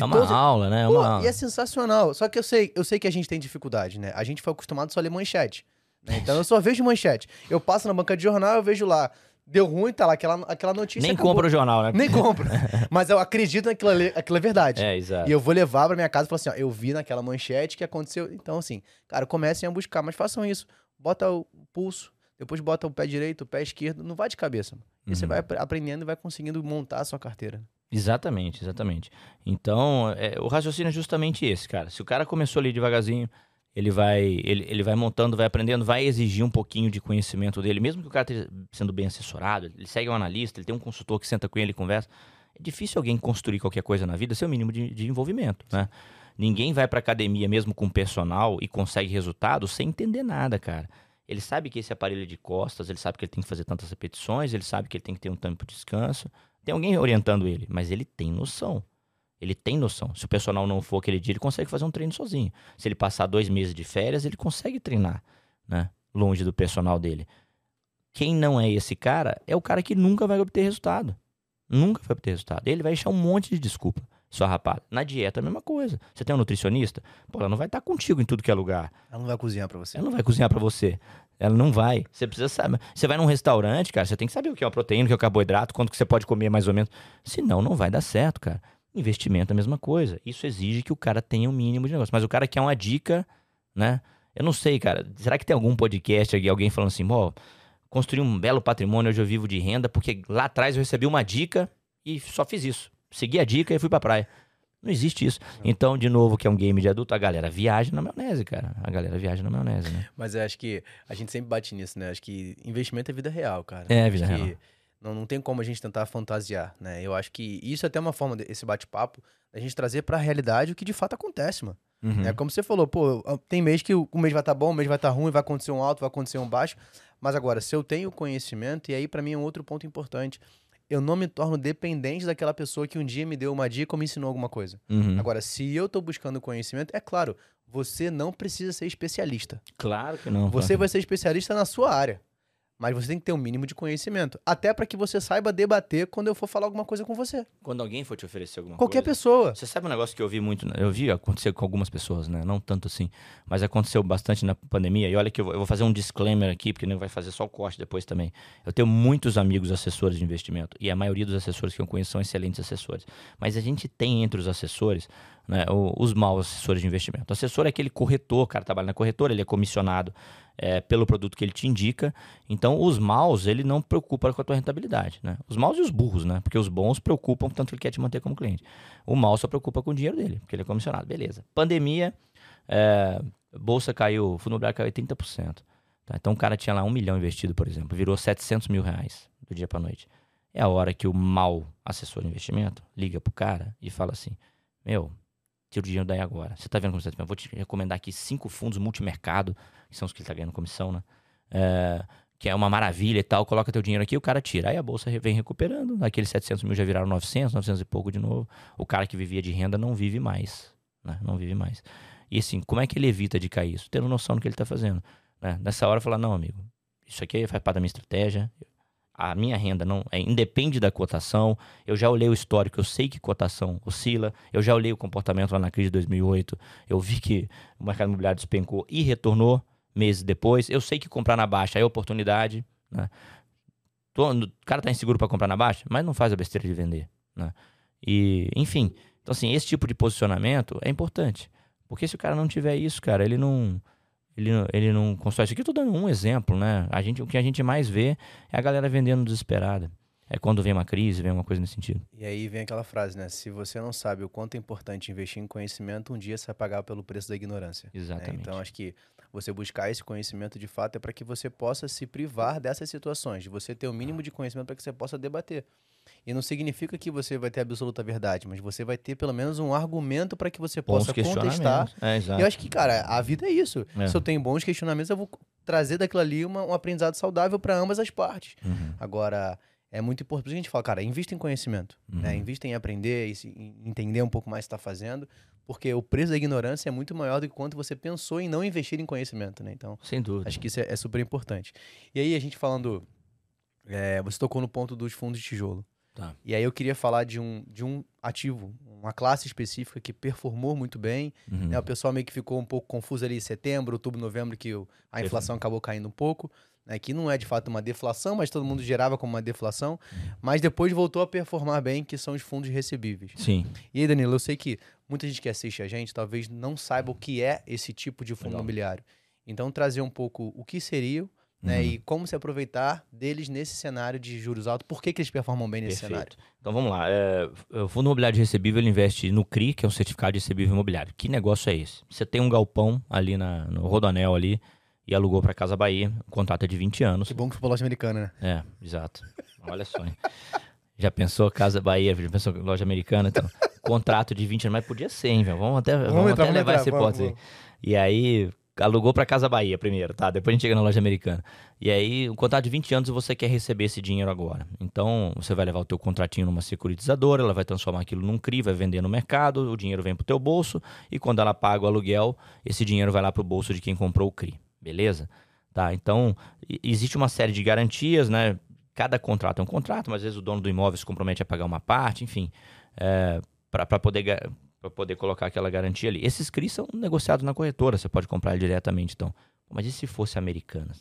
é uma todos... aula, né? É uma Pô, aula. E é sensacional. Só que eu sei, eu sei que a gente tem dificuldade, né? A gente foi acostumado só a ler manchete. Né? Então eu só vejo manchete. Eu passo na banca de jornal, eu vejo lá. Deu ruim, tá lá aquela, aquela notícia. Nem compra o jornal, né? Nem compra. Mas eu acredito naquilo aquilo é verdade. É, exato. E eu vou levar pra minha casa e falar assim: ó, eu vi naquela manchete que aconteceu. Então, assim, cara, comecem a buscar, mas façam isso. Bota o pulso, depois bota o pé direito, o pé esquerdo, não vai de cabeça. E uhum. você vai aprendendo e vai conseguindo montar a sua carteira. Exatamente, exatamente. Então, é, o raciocínio é justamente esse, cara. Se o cara começou ali devagarzinho, ele vai, ele, ele vai montando, vai aprendendo, vai exigir um pouquinho de conhecimento dele, mesmo que o cara esteja sendo bem assessorado, ele segue um analista, ele tem um consultor que senta com ele e conversa. É difícil alguém construir qualquer coisa na vida sem o mínimo de, de envolvimento, né? Ninguém vai para academia mesmo com personal e consegue resultado sem entender nada, cara. Ele sabe que esse aparelho é de costas, ele sabe que ele tem que fazer tantas repetições, ele sabe que ele tem que ter um tempo de descanso. Tem alguém orientando ele, mas ele tem noção. Ele tem noção. Se o personal não for aquele dia, ele consegue fazer um treino sozinho. Se ele passar dois meses de férias, ele consegue treinar, né? Longe do personal dele. Quem não é esse cara é o cara que nunca vai obter resultado. Nunca vai obter resultado. Ele vai achar um monte de desculpa, sua rapada. Na dieta é a mesma coisa. Você tem um nutricionista, pô, ela não vai estar contigo em tudo que é lugar. Ela não vai cozinhar para você. Ela não vai cozinhar para você. Ela não vai. Você precisa saber. Você vai num restaurante, cara, você tem que saber o que é uma proteína, o que é o carboidrato, quanto que você pode comer mais ou menos. Senão, não vai dar certo, cara. Investimento é a mesma coisa. Isso exige que o cara tenha um mínimo de negócio. Mas o cara quer uma dica, né? Eu não sei, cara. Será que tem algum podcast aqui, alguém falando assim, ó, construir um belo patrimônio, hoje eu vivo de renda, porque lá atrás eu recebi uma dica e só fiz isso. Segui a dica e fui pra praia. Não existe isso. Então, de novo, que é um game de adulto, a galera viaja na maionese, cara. A galera viaja na maionese, né? Mas eu acho que a gente sempre bate nisso, né? Acho que investimento é vida real, cara. É, vida real. Não, não tem como a gente tentar fantasiar, né? Eu acho que isso é até uma forma, desse bate-papo, a gente trazer pra realidade o que de fato acontece, mano. Uhum. É como você falou, pô, tem mês que o mês vai estar tá bom, o mês vai estar tá ruim, vai acontecer um alto, vai acontecer um baixo. Mas agora, se eu tenho conhecimento, e aí para mim é um outro ponto importante, eu não me torno dependente daquela pessoa que um dia me deu uma dica ou me ensinou alguma coisa. Uhum. Agora, se eu estou buscando conhecimento, é claro, você não precisa ser especialista. Claro que não. Você vai ser especialista na sua área. Mas você tem que ter um mínimo de conhecimento. Até para que você saiba debater quando eu for falar alguma coisa com você. Quando alguém for te oferecer alguma Qualquer coisa. Qualquer pessoa. Você sabe um negócio que eu vi muito. Eu vi acontecer com algumas pessoas, né? Não tanto assim. Mas aconteceu bastante na pandemia. E olha que eu vou, fazer um disclaimer aqui, porque não vai fazer só o corte depois também. Eu tenho muitos amigos assessores de investimento. E a maioria dos assessores que eu conheço são excelentes assessores. Mas a gente tem entre os assessores né, os maus assessores de investimento. O assessor é aquele corretor, cara trabalha na corretora, ele é comissionado é, pelo produto que ele te indica. Então, os maus, ele não preocupa com a tua rentabilidade. Né? Os maus e os burros, né? Porque os bons preocupam, tanto ele quer te manter como cliente. O mal só preocupa com o dinheiro dele, porque ele é comissionado. Beleza. Pandemia, é, bolsa caiu, fundo imobiliário caiu 30%. Tá? Então, o cara tinha lá um milhão investido, por exemplo, virou 700 mil reais do dia para noite. É a hora que o mal assessor de investimento liga pro cara e fala assim: Meu, tira o dinheiro daí agora. Você tá vendo como você tá Vou te recomendar aqui cinco fundos multimercado, que são os que ele tá ganhando comissão, né? É, que é uma maravilha e tal, coloca teu dinheiro aqui, o cara tira. Aí a bolsa vem recuperando, aqueles 700 mil já viraram 900, 900 e pouco de novo. O cara que vivia de renda não vive mais, né? Não vive mais. E assim, como é que ele evita de cair isso? Tendo noção do que ele tá fazendo. Né? Nessa hora, falar, não, amigo, isso aqui faz parte da minha estratégia, a minha renda não é independe da cotação. Eu já olhei o histórico, eu sei que cotação oscila. Eu já olhei o comportamento lá na crise de 2008. Eu vi que o mercado imobiliário despencou e retornou meses depois. Eu sei que comprar na baixa é oportunidade. Né? O cara tá inseguro para comprar na baixa, mas não faz a besteira de vender. Né? E, enfim, então assim, esse tipo de posicionamento é importante. Porque se o cara não tiver isso, cara, ele não ele, ele não constrói. Isso aqui eu tô dando um exemplo, né? A gente, o que a gente mais vê é a galera vendendo desesperada. É quando vem uma crise, vem uma coisa nesse sentido. E aí vem aquela frase, né? Se você não sabe o quanto é importante investir em conhecimento, um dia você vai pagar pelo preço da ignorância. Né? Exatamente. Né? Então acho que você buscar esse conhecimento de fato é para que você possa se privar dessas situações, de você ter o mínimo de conhecimento para que você possa debater. E não significa que você vai ter absoluta verdade, mas você vai ter pelo menos um argumento para que você possa contestar. É, e eu acho que, cara, a vida é isso. É. Se eu tenho bons questionamentos, eu vou trazer daquilo ali uma, um aprendizado saudável para ambas as partes. Uhum. Agora, é muito importante. A gente fala, cara, invista em conhecimento, né? uhum. né? invista em aprender e em entender um pouco mais o que está fazendo, porque o preço da ignorância é muito maior do que quanto você pensou em não investir em conhecimento, né? Então, sem dúvida. Acho que isso é, é super importante. E aí, a gente falando, é, você tocou no ponto dos fundos de tijolo. Tá. E aí eu queria falar de um, de um ativo, uma classe específica que performou muito bem. Uhum. Né? O pessoal meio que ficou um pouco confuso ali em setembro, outubro, novembro, que o, a inflação acabou caindo um pouco. Né? Que não é de fato uma deflação, mas todo mundo gerava como uma deflação. Uhum. Mas depois voltou a performar bem, que são os fundos recebíveis. Sim. E aí, Danilo, eu sei que muita gente que assiste a gente talvez não saiba o que é esse tipo de fundo Legal. imobiliário. Então, trazer um pouco o que seria né? Uhum. E como se aproveitar deles nesse cenário de juros altos, por que, que eles performam bem nesse Perfeito. cenário? Então vamos lá. É, o Fundo Imobiliário de Recebível ele investe no CRI, que é um certificado de recebível imobiliário. Que negócio é esse? Você tem um galpão ali na, no Rodonel ali e alugou para Casa Bahia, o contrato é de 20 anos. Que bom que foi loja americana, né? É, exato. Olha só. Hein? Já pensou Casa Bahia, já pensou loja americana? Então, contrato de 20 anos, mas podia ser, hein, velho? Vamos até, vamos, vamos entrar, até levar entrar, esse ponto E aí, alugou para Casa Bahia primeiro, tá? Depois a gente chega na loja americana. E aí, um contrato de 20 anos você quer receber esse dinheiro agora. Então, você vai levar o teu contratinho numa securitizadora, ela vai transformar aquilo num CRI, vai vender no mercado, o dinheiro vem pro teu bolso e quando ela paga o aluguel, esse dinheiro vai lá pro bolso de quem comprou o CRI. Beleza? Tá? Então, existe uma série de garantias, né? Cada contrato é um contrato, mas às vezes o dono do imóvel se compromete a pagar uma parte, enfim, é, para poder para poder colocar aquela garantia ali. Esses CRIs são negociados na corretora, você pode comprar diretamente, então. Mas e se fosse americana?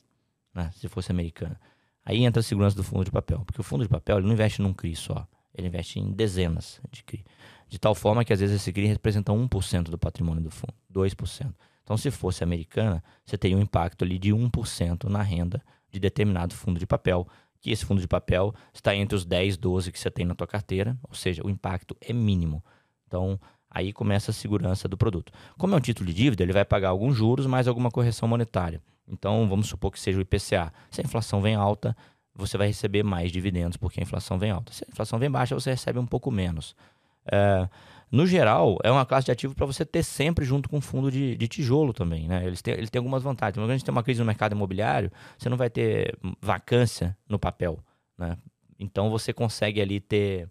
Né? Se fosse americana. Aí entra a segurança do fundo de papel, porque o fundo de papel ele não investe num CRI só, ele investe em dezenas de CRI. De tal forma que às vezes esse CRI representa 1% do patrimônio do fundo, 2%. Então, se fosse americana, você teria um impacto ali de 1% na renda de determinado fundo de papel, que esse fundo de papel está entre os 10, 12 que você tem na tua carteira, ou seja, o impacto é mínimo. Então, Aí começa a segurança do produto. Como é um título de dívida, ele vai pagar alguns juros mais alguma correção monetária. Então, vamos supor que seja o IPCA. Se a inflação vem alta, você vai receber mais dividendos porque a inflação vem alta. Se a inflação vem baixa, você recebe um pouco menos. É, no geral, é uma classe de ativo para você ter sempre junto com fundo de, de tijolo também. Né? Ele tem algumas vantagens. Quando a gente tem uma crise no mercado imobiliário, você não vai ter vacância no papel. Né? Então, você consegue ali ter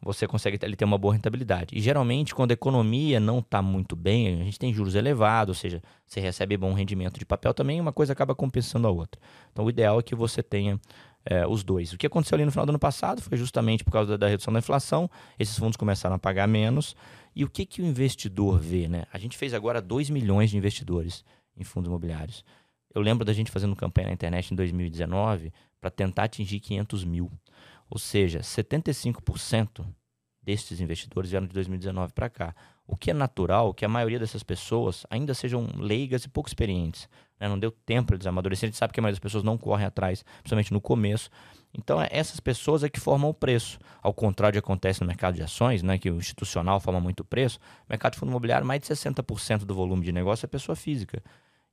você consegue ele ter uma boa rentabilidade. E geralmente, quando a economia não está muito bem, a gente tem juros elevados, ou seja, você recebe bom rendimento de papel também, uma coisa acaba compensando a outra. Então, o ideal é que você tenha é, os dois. O que aconteceu ali no final do ano passado foi justamente por causa da, da, redução da inflação, esses fundos começaram a pagar menos. E o que, que o investidor vê? Né? A gente fez agora 2 milhões de investidores em fundos imobiliários. Eu lembro da gente fazendo campanha na internet em 2019 para tentar atingir 500 mil. Ou seja, 75% destes investidores vieram de 2019 para cá. o que é natural que a maioria dessas pessoas ainda sejam leigas e pouco experientes. Né? Não deu tempo para eles amadurecerem. A gente sabe que a maioria das pessoas não correm atrás, principalmente no começo. Então, é essas pessoas é que formam o preço. Ao contrário do que acontece no mercado de ações, né, que o institucional forma muito preço, o mercado de fundo imobiliário, mais de 60% do volume de negócio é pessoa física.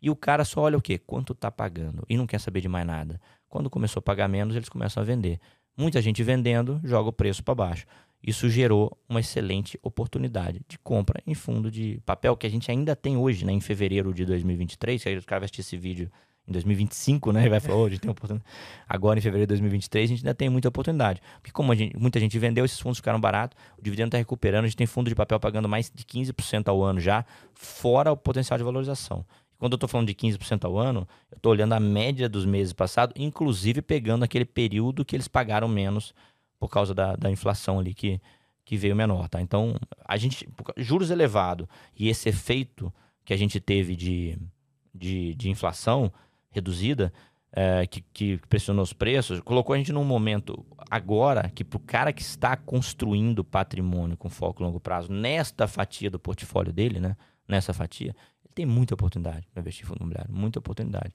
E o cara só olha o quê? Quanto está pagando. E não quer saber de mais nada. Quando começou a pagar menos, eles começam a vender. Muita gente vendendo, joga o preço para baixo. Isso gerou uma excelente oportunidade de compra em fundo de papel que a gente ainda tem hoje, né, em fevereiro de 2023. Que aí o cara vai assistir esse vídeo em 2025, né? E vai falar, oh, a gente tem oportunidade. Agora, em fevereiro de 2023, a gente ainda tem muita oportunidade. Porque como gente, muita gente vendeu, esses fundos ficaram baratos, o dividendo está recuperando, a gente tem fundo de papel pagando mais de 15% ao ano já, fora o potencial de valorização. Quando eu estou falando de 15% ao ano, eu estou olhando a média dos meses passados, inclusive pegando aquele período que eles pagaram menos por causa da, da inflação ali que, que veio menor, tá? Então, a gente, juros elevados e esse efeito que a gente teve de, de, de inflação reduzida, é, que, que, pressionou os preços, colocou a gente num momento agora que para o cara que está construindo patrimônio com foco longo prazo, nesta fatia do portfólio dele, né? Nessa fatia, tem muita oportunidade para investir em fundo imobiliário, muita oportunidade.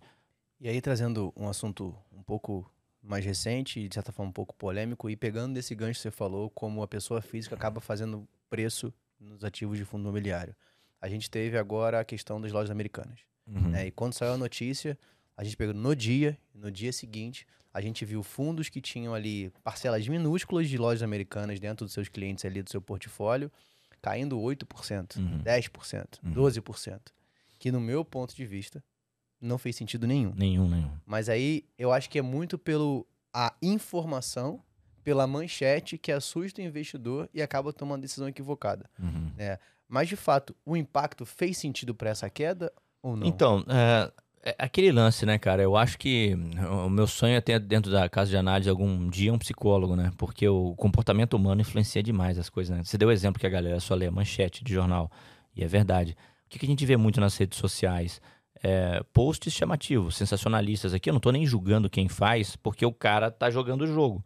E aí, trazendo um assunto um pouco mais recente e de certa forma um pouco polêmico, e pegando desse gancho que você falou, como a pessoa física acaba fazendo preço nos ativos de fundo imobiliário. A gente teve agora a questão das lojas americanas. Uhum. Né? E quando saiu a notícia, a gente pegou no dia, no dia seguinte, a gente viu fundos que tinham ali parcelas minúsculas de lojas americanas dentro dos seus clientes ali do seu portfólio, caindo 8%, uhum. 10%, uhum. 12%. Que no meu ponto de vista, não fez sentido nenhum. Nenhum, nenhum. Mas aí eu acho que é muito pelo a informação, pela manchete que assusta o investidor e acaba tomando decisão equivocada. Uhum. É, mas de fato, o impacto fez sentido para essa queda ou não? Então, é, é aquele lance, né, cara? Eu acho que o meu sonho é ter dentro da casa de análise algum dia um psicólogo, né? Porque o comportamento humano influencia demais as coisas, né? Você deu o exemplo que a galera só lê a manchete de jornal, e é verdade. O que a gente vê muito nas redes sociais? é, posts chamativos, sensacionalistas. Aqui eu não estou nem julgando quem faz, porque o cara tá jogando o jogo.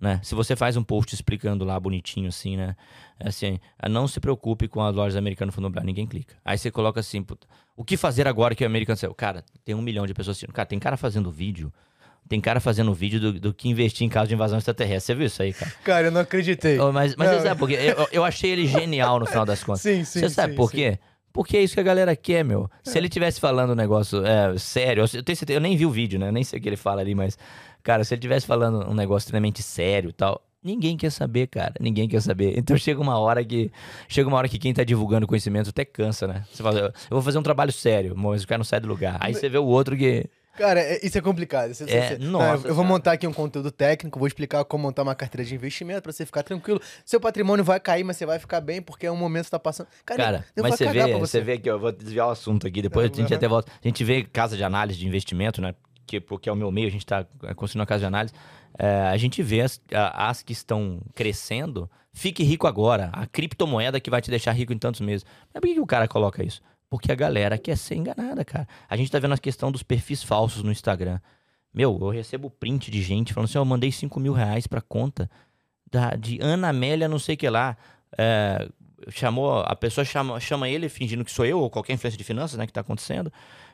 Né? Se você faz um post explicando lá bonitinho assim, né? É assim, ah, não se preocupe com as lojas americanas fundo imobiliário, ninguém clica. Aí você coloca assim, puta, o que fazer agora que o americano saiu? Cara, tem um milhão de pessoas assistindo. Cara, tem cara fazendo vídeo. Tem cara fazendo vídeo do, do que investir em caso de invasão extraterrestre. Você viu isso aí, cara? Cara, eu não acreditei. Mas mas não. você sabe por quê? Eu, eu achei ele genial no final das contas. Sim, sim. Você sabe sim, por sim. Porque é isso que a galera quer, meu. É. Se ele tivesse falando um negócio é, sério, eu, tenho certeza, eu nem vi o vídeo, né? Nem sei o que ele fala ali, mas, cara, se ele tivesse falando um negócio extremamente sério e tal, ninguém quer saber, cara. Ninguém quer saber. Então chega uma hora que. Chega uma hora que quem tá divulgando conhecimento até cansa, né? Você fala, eu vou fazer um trabalho sério, mas o cara não sai do lugar. Aí você vê o outro que. Cara, é, isso é complicado. Isso, é, nossa, eu vou montar aqui um conteúdo técnico, vou explicar como montar uma carteira de investimento para você ficar tranquilo. Seu patrimônio vai cair, mas você vai ficar bem porque é um momento que tá passando. Cara, Cara mas você vê, você. você vê que eu vou desviar o assunto aqui, depois a gente uhum. até volta. A gente vê casa de análise de investimento, né? Que, porque é o meu meio, a gente está construindo uma casa de análise. É, a gente vê as, as que estão crescendo, fique rico agora. A criptomoeda que vai te deixar rico em tantos meses. Mas por que, que o cara coloca isso? Porque a galera quer ser enganada, cara. A gente tá vendo a questão dos perfis falsos no Instagram. Meu, eu recebo print de gente falando assim: eu mandei 5 mil reais pra conta da, de Ana Amélia, não sei o que lá. É, chamou, a pessoa chama, chama ele fingindo que sou eu, ou qualquer influência de finanças, né, que tá acontecendo.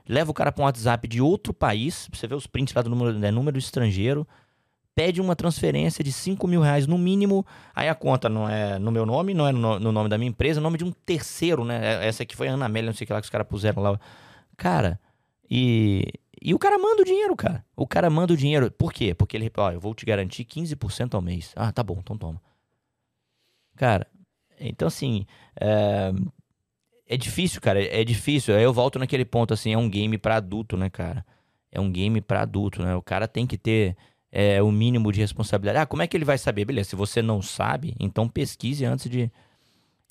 Leva o cara pra um WhatsApp de outro país, você vê os prints lá do número, né, número estrangeiro pede uma transferência de 5 mil reais no mínimo, aí a conta não é no meu nome, não é no, no nome da minha empresa, é nome de um terceiro, né? É, essa aqui foi a Ana Amélia, não sei o que lá que os caras puseram lá. Cara, e, e o cara manda o dinheiro, cara. O cara manda o dinheiro. Por quê? Porque ele, ó, eu vou te garantir 15% ao mês. Ah, tá bom, então toma. Cara, então assim, é, é difícil, cara, é difícil. Aí eu volto naquele ponto, assim, é um game para adulto, né, cara? É um game para adulto, né? O cara tem que ter é, o mínimo de responsabilidade. Ah, como é que ele vai saber? Beleza, se você não sabe, então pesquise antes de,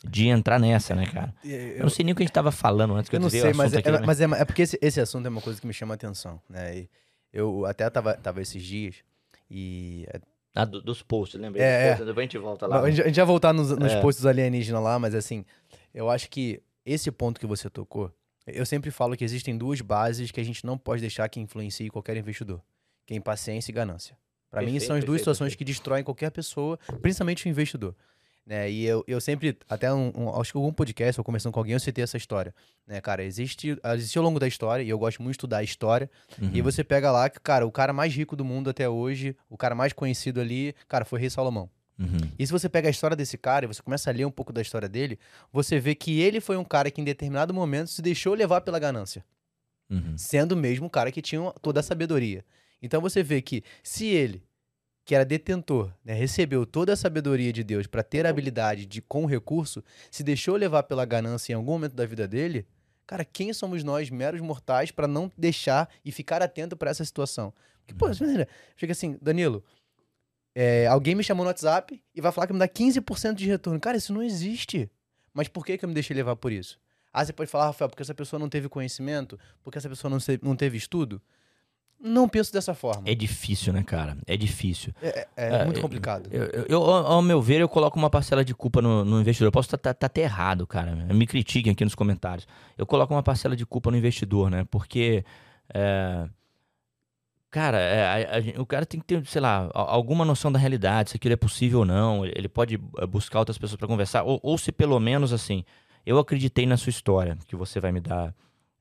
de entrar nessa, né, cara? Eu, eu não sei nem o que a gente tava falando antes que eu, eu não sei, mas, é, aqui, é, né? mas é, é, porque esse, esse assunto é uma coisa que me chama a atenção, né? E eu até tava, tava esses dias e... É ah, do, dos posts, lembra? É, posts, depois a gente volta lá. A gente, a gente vai voltar nos, nos é. posts alienígenas lá, mas assim, eu acho que esse ponto que você tocou, eu sempre falo que existem duas bases que a gente não pode deixar que influencie qualquer investidor que é impaciência e ganância. Para mim, são as duas situações perfeito. que destroem qualquer pessoa, principalmente o investidor. Né? E eu, eu sempre, até um, um, acho que algum podcast ou conversando com alguém, eu citei essa história. Né, cara, existe, existe ao longo da história, e eu gosto muito de estudar a história, uhum. e você pega lá que, cara, o cara mais rico do mundo até hoje, o cara mais conhecido ali, cara, foi Rei Salomão. Uhum. E se você pega a história desse cara e você começa a ler um pouco da história dele, você vê que ele foi um cara que em determinado momento se deixou levar pela ganância. Uhum. Sendo mesmo um cara que tinha toda a sabedoria. Então você vê que se ele que era detentor, né, recebeu toda a sabedoria de Deus para ter a habilidade de, com recurso, se deixou levar pela ganância em algum momento da vida dele, cara, quem somos nós, meros mortais, para não deixar e ficar atento para essa situação? Porque, pô, imagina, chega assim, Danilo, é, alguém me chamou no WhatsApp e vai falar que me dá 15% de retorno. Cara, isso não existe. Mas por que, que eu me deixei levar por isso? Ah, você pode falar, Rafael, porque essa pessoa não teve conhecimento? Porque essa pessoa não, não teve estudo? Não penso dessa forma. É difícil, né, cara? É difícil. É, é, é muito complicado. Eu, eu, eu, ao meu ver, eu coloco uma parcela de culpa no, no investidor. Eu posso estar tá, tá, tá até errado, cara. Me critiquem aqui nos comentários. Eu coloco uma parcela de culpa no investidor, né? Porque. É, cara, é, a, a, o cara tem que ter, sei lá, alguma noção da realidade, se aquilo é possível ou não. Ele pode é, buscar outras pessoas para conversar. Ou, ou se pelo menos, assim, eu acreditei na sua história, que você vai me dar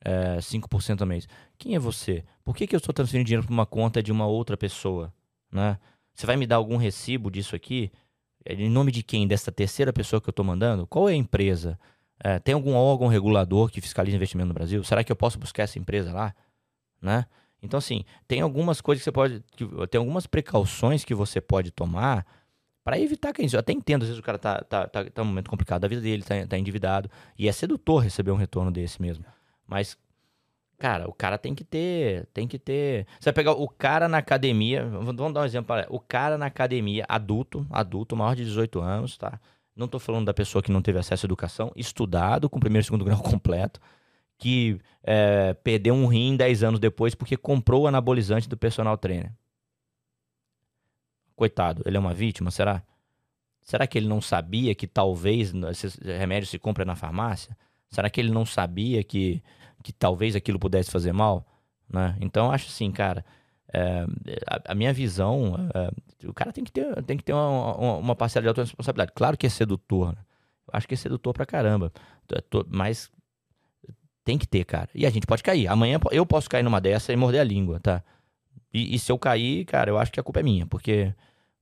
é, 5% a mês. Quem é você? Por que, que eu estou transferindo dinheiro para uma conta de uma outra pessoa? Né? Você vai me dar algum recibo disso aqui? É, em nome de quem? Dessa terceira pessoa que eu estou mandando? Qual é a empresa? É, tem algum órgão regulador que fiscaliza investimento no Brasil? Será que eu posso buscar essa empresa lá? Né? Então, assim, tem algumas coisas que você pode. Que, tem algumas precauções que você pode tomar para evitar que isso. Eu até entendo, às vezes o cara tá, tá, tá, tá num momento complicado da vida dele, tá, tá endividado. E é sedutor receber um retorno desse mesmo. Mas, cara, o cara tem que ter. Tem que ter. Você vai pegar o cara na academia. Vamos dar um exemplo. O cara na academia, adulto, adulto, maior de 18 anos, tá? Não tô falando da pessoa que não teve acesso à educação, estudado, com primeiro e segundo grau completo, que é, perdeu um rim 10 anos depois porque comprou o anabolizante do personal trainer. Coitado, ele é uma vítima, será? Será que ele não sabia que talvez esse remédio se compra na farmácia? Será que ele não sabia que, que talvez aquilo pudesse fazer mal? Né? Então, acho assim, cara, é, a, a, minha visão, é, o cara tem que ter, tem que ter uma, uma, uma parcela de autoresponsabilidade. Claro que é sedutor, né? eu acho que é sedutor pra caramba, mas tem que ter, cara. E a gente pode cair. Amanhã eu posso cair numa dessa e morder a língua, tá? E, e se eu cair, cara, eu acho que a culpa é minha, porque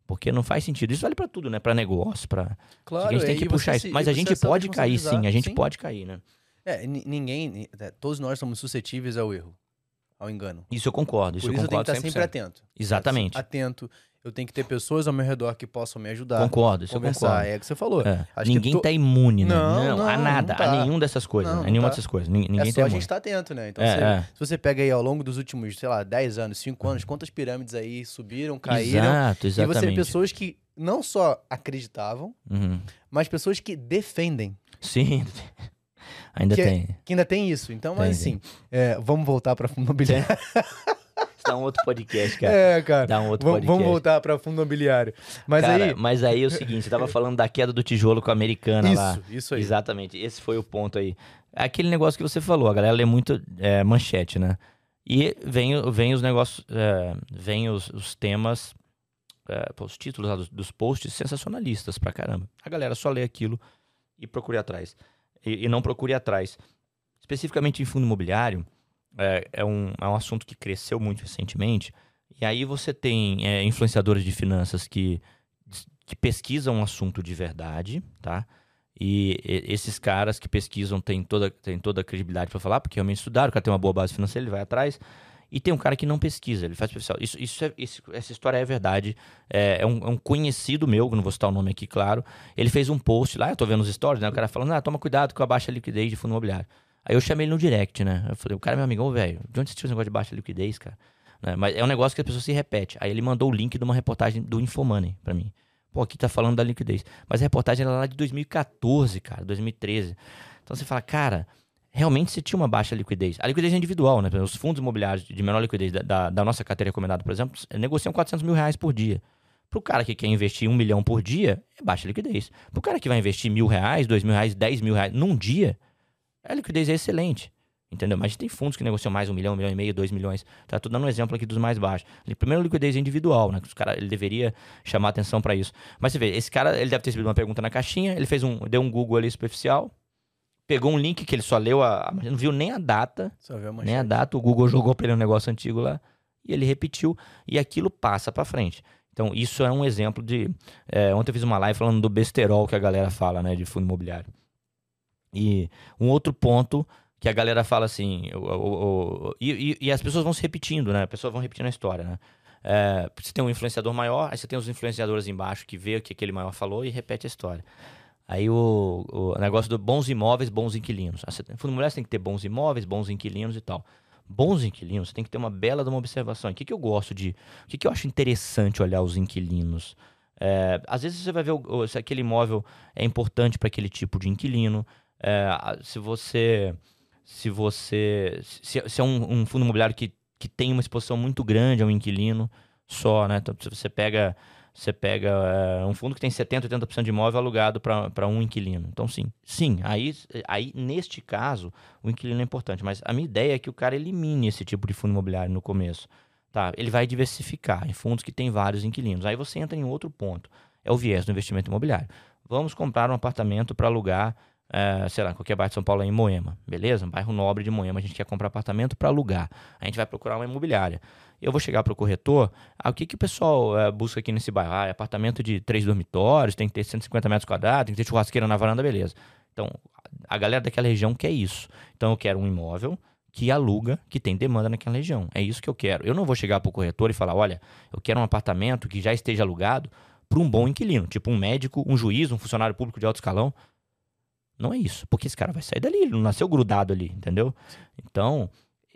porque não faz sentido. Isso vale para tudo, né? Para negócio, para claro, a gente tem que puxar isso. Mas a gente pode cair, sim. A gente sim. pode cair, né? É, ninguém, é, todos nós somos suscetíveis ao erro, ao engano. Isso eu concordo. Isso Por eu isso concordo eu tenho que estar 100%. sempre atento. Exatamente. Atento. Eu tenho que ter pessoas ao meu redor que possam me ajudar. Concordo, isso conversar. eu concordo. É o que você falou. É. Ninguém to... tá imune, né? Não, não, não a nada, não tá. a nenhum dessas coisas. Não, a nenhuma tá. dessas coisas. Ninguém é só tá a gente estar tá atento, né? Então, é, você, é. se você pega aí ao longo dos últimos, sei lá, 10 anos, 5 anos, quantas pirâmides aí subiram, caíram. Exato, exatamente. E você vê pessoas que não só acreditavam, uhum. mas pessoas que defendem. Sim. Ainda que, é tem. Que ainda tem isso. Então, tem, assim, é, vamos voltar para fundo imobiliário. Dá um outro podcast, cara. É, cara. Dá um outro podcast. Vamos voltar para fundo imobiliário. Mas cara, aí... mas aí é o seguinte, você tava falando da queda do tijolo com a americana isso, lá. Isso, isso aí. Exatamente. Esse foi o ponto aí. Aquele negócio que você falou, a galera lê muito é, manchete, né? E vem, vem os negócios, é, vem os, os temas é, os títulos dos, dos, posts sensacionalistas pra caramba. A galera só lê aquilo e procure atrás. E, e não procure atrás. Especificamente em fundo imobiliário, é, é, um, é um assunto que cresceu muito recentemente. E aí você tem é, influenciadores de finanças que, que pesquisam um assunto de verdade, tá? E, e esses caras que pesquisam têm toda, têm toda a credibilidade para falar, porque realmente estudaram, o cara tem uma boa base financeira, ele vai atrás. E tem um cara que não pesquisa, ele faz pesquisa. Isso, isso, é, isso essa história é verdade. É, é, um, é, um, conhecido meu, não vou citar o nome aqui, claro. Ele fez um post lá, eu tô vendo os stories, né? O cara falando, ah, toma cuidado com a baixa liquidez de fundo imobiliário. Aí eu chamei ele no direct, né? Eu falei, o cara é meu amigo, velho, de onde você tira esse negócio de baixa liquidez, cara? Né? Mas é um negócio que a pessoa se repete. Aí ele mandou o link de uma reportagem do Infomoney para mim. Pô, aqui tá falando da liquidez. Mas a reportagem era lá de 2014, cara, 2013. Então você fala, cara, realmente você tinha uma baixa liquidez. A liquidez é individual, né? Os fundos imobiliários de menor liquidez da, da, da nossa carteira recomendada, por exemplo, negociam 400 mil reais por dia. Para o cara que quer investir um milhão por dia, é baixa liquidez. Para o cara que vai investir mil reais, dois mil reais, dez mil reais num dia, a liquidez é excelente. Entendeu? Mas tem fundos que negociam mais um milhão, um milhão e meio, dois milhões. Tá? Tô dando um exemplo aqui dos mais baixos. Primeiro, liquidez individual, né? Os cara, ele deveria chamar atenção para isso. Mas você vê, esse cara, ele deve ter recebido uma pergunta na caixinha, ele fez um, deu um Google ali superficial, pegou um link que ele só leu, a, não viu nem a data, a nem a data, o Google jogou para ele um negócio antigo lá, e ele repetiu, e aquilo passa para frente. Então, isso é um exemplo de. É, ontem eu fiz uma live falando do besterol que a galera fala, né, de fundo imobiliário. E um outro ponto que a galera fala assim, o, o, o, e, e, as pessoas vão se repetindo, né? As pessoas vão repetindo a história, né? É, você tem um influenciador maior, aí você tem os influenciadores embaixo que vê o que aquele maior falou e repete a história. Aí o, o negócio do bons imóveis, bons inquilinos. No fundo imobiliário você tem que ter bons imóveis, bons inquilinos e tal. Bons inquilinos, você tem que ter uma bela de uma observação. O que, que eu gosto de. O que, que eu acho interessante olhar os inquilinos? É, às vezes você vai ver o, se aquele imóvel é importante para aquele tipo de inquilino. É, se você se você. Se, se é um, um, fundo imobiliário que, que tem uma exposição muito grande ao inquilino só, né? Então, se você pega. Você pega é, um fundo que tem 70%, 80% de imóvel alugado para um inquilino. Então, sim. Sim, aí, aí, neste caso, o inquilino é importante. Mas a minha ideia é que o cara elimine esse tipo de fundo imobiliário no começo. Tá? Ele vai diversificar em fundos que tem vários inquilinos. Aí você entra em outro ponto. É o viés do investimento imobiliário. Vamos comprar um apartamento para alugar é, sei lá, qualquer bairro de São Paulo em Moema, beleza? Um bairro nobre de Moema, a gente quer comprar apartamento para alugar. A gente vai procurar uma imobiliária. Eu vou chegar para o corretor, ah, o que, que o pessoal é, busca aqui nesse bairro? Ah, é apartamento de três dormitórios, tem que ter 150 metros quadrados, tem que ter churrasqueira na varanda, beleza. Então, a galera daquela região quer isso. Então, eu quero um imóvel que aluga, que tem demanda naquela região. É isso que eu quero. Eu não vou chegar para o corretor e falar, olha, eu quero um apartamento que já esteja alugado para um bom inquilino, tipo um médico, um juiz, um funcionário público de alto escalão. Não é isso. Porque esse cara vai sair dali, ele não nasceu grudado ali, entendeu? Então,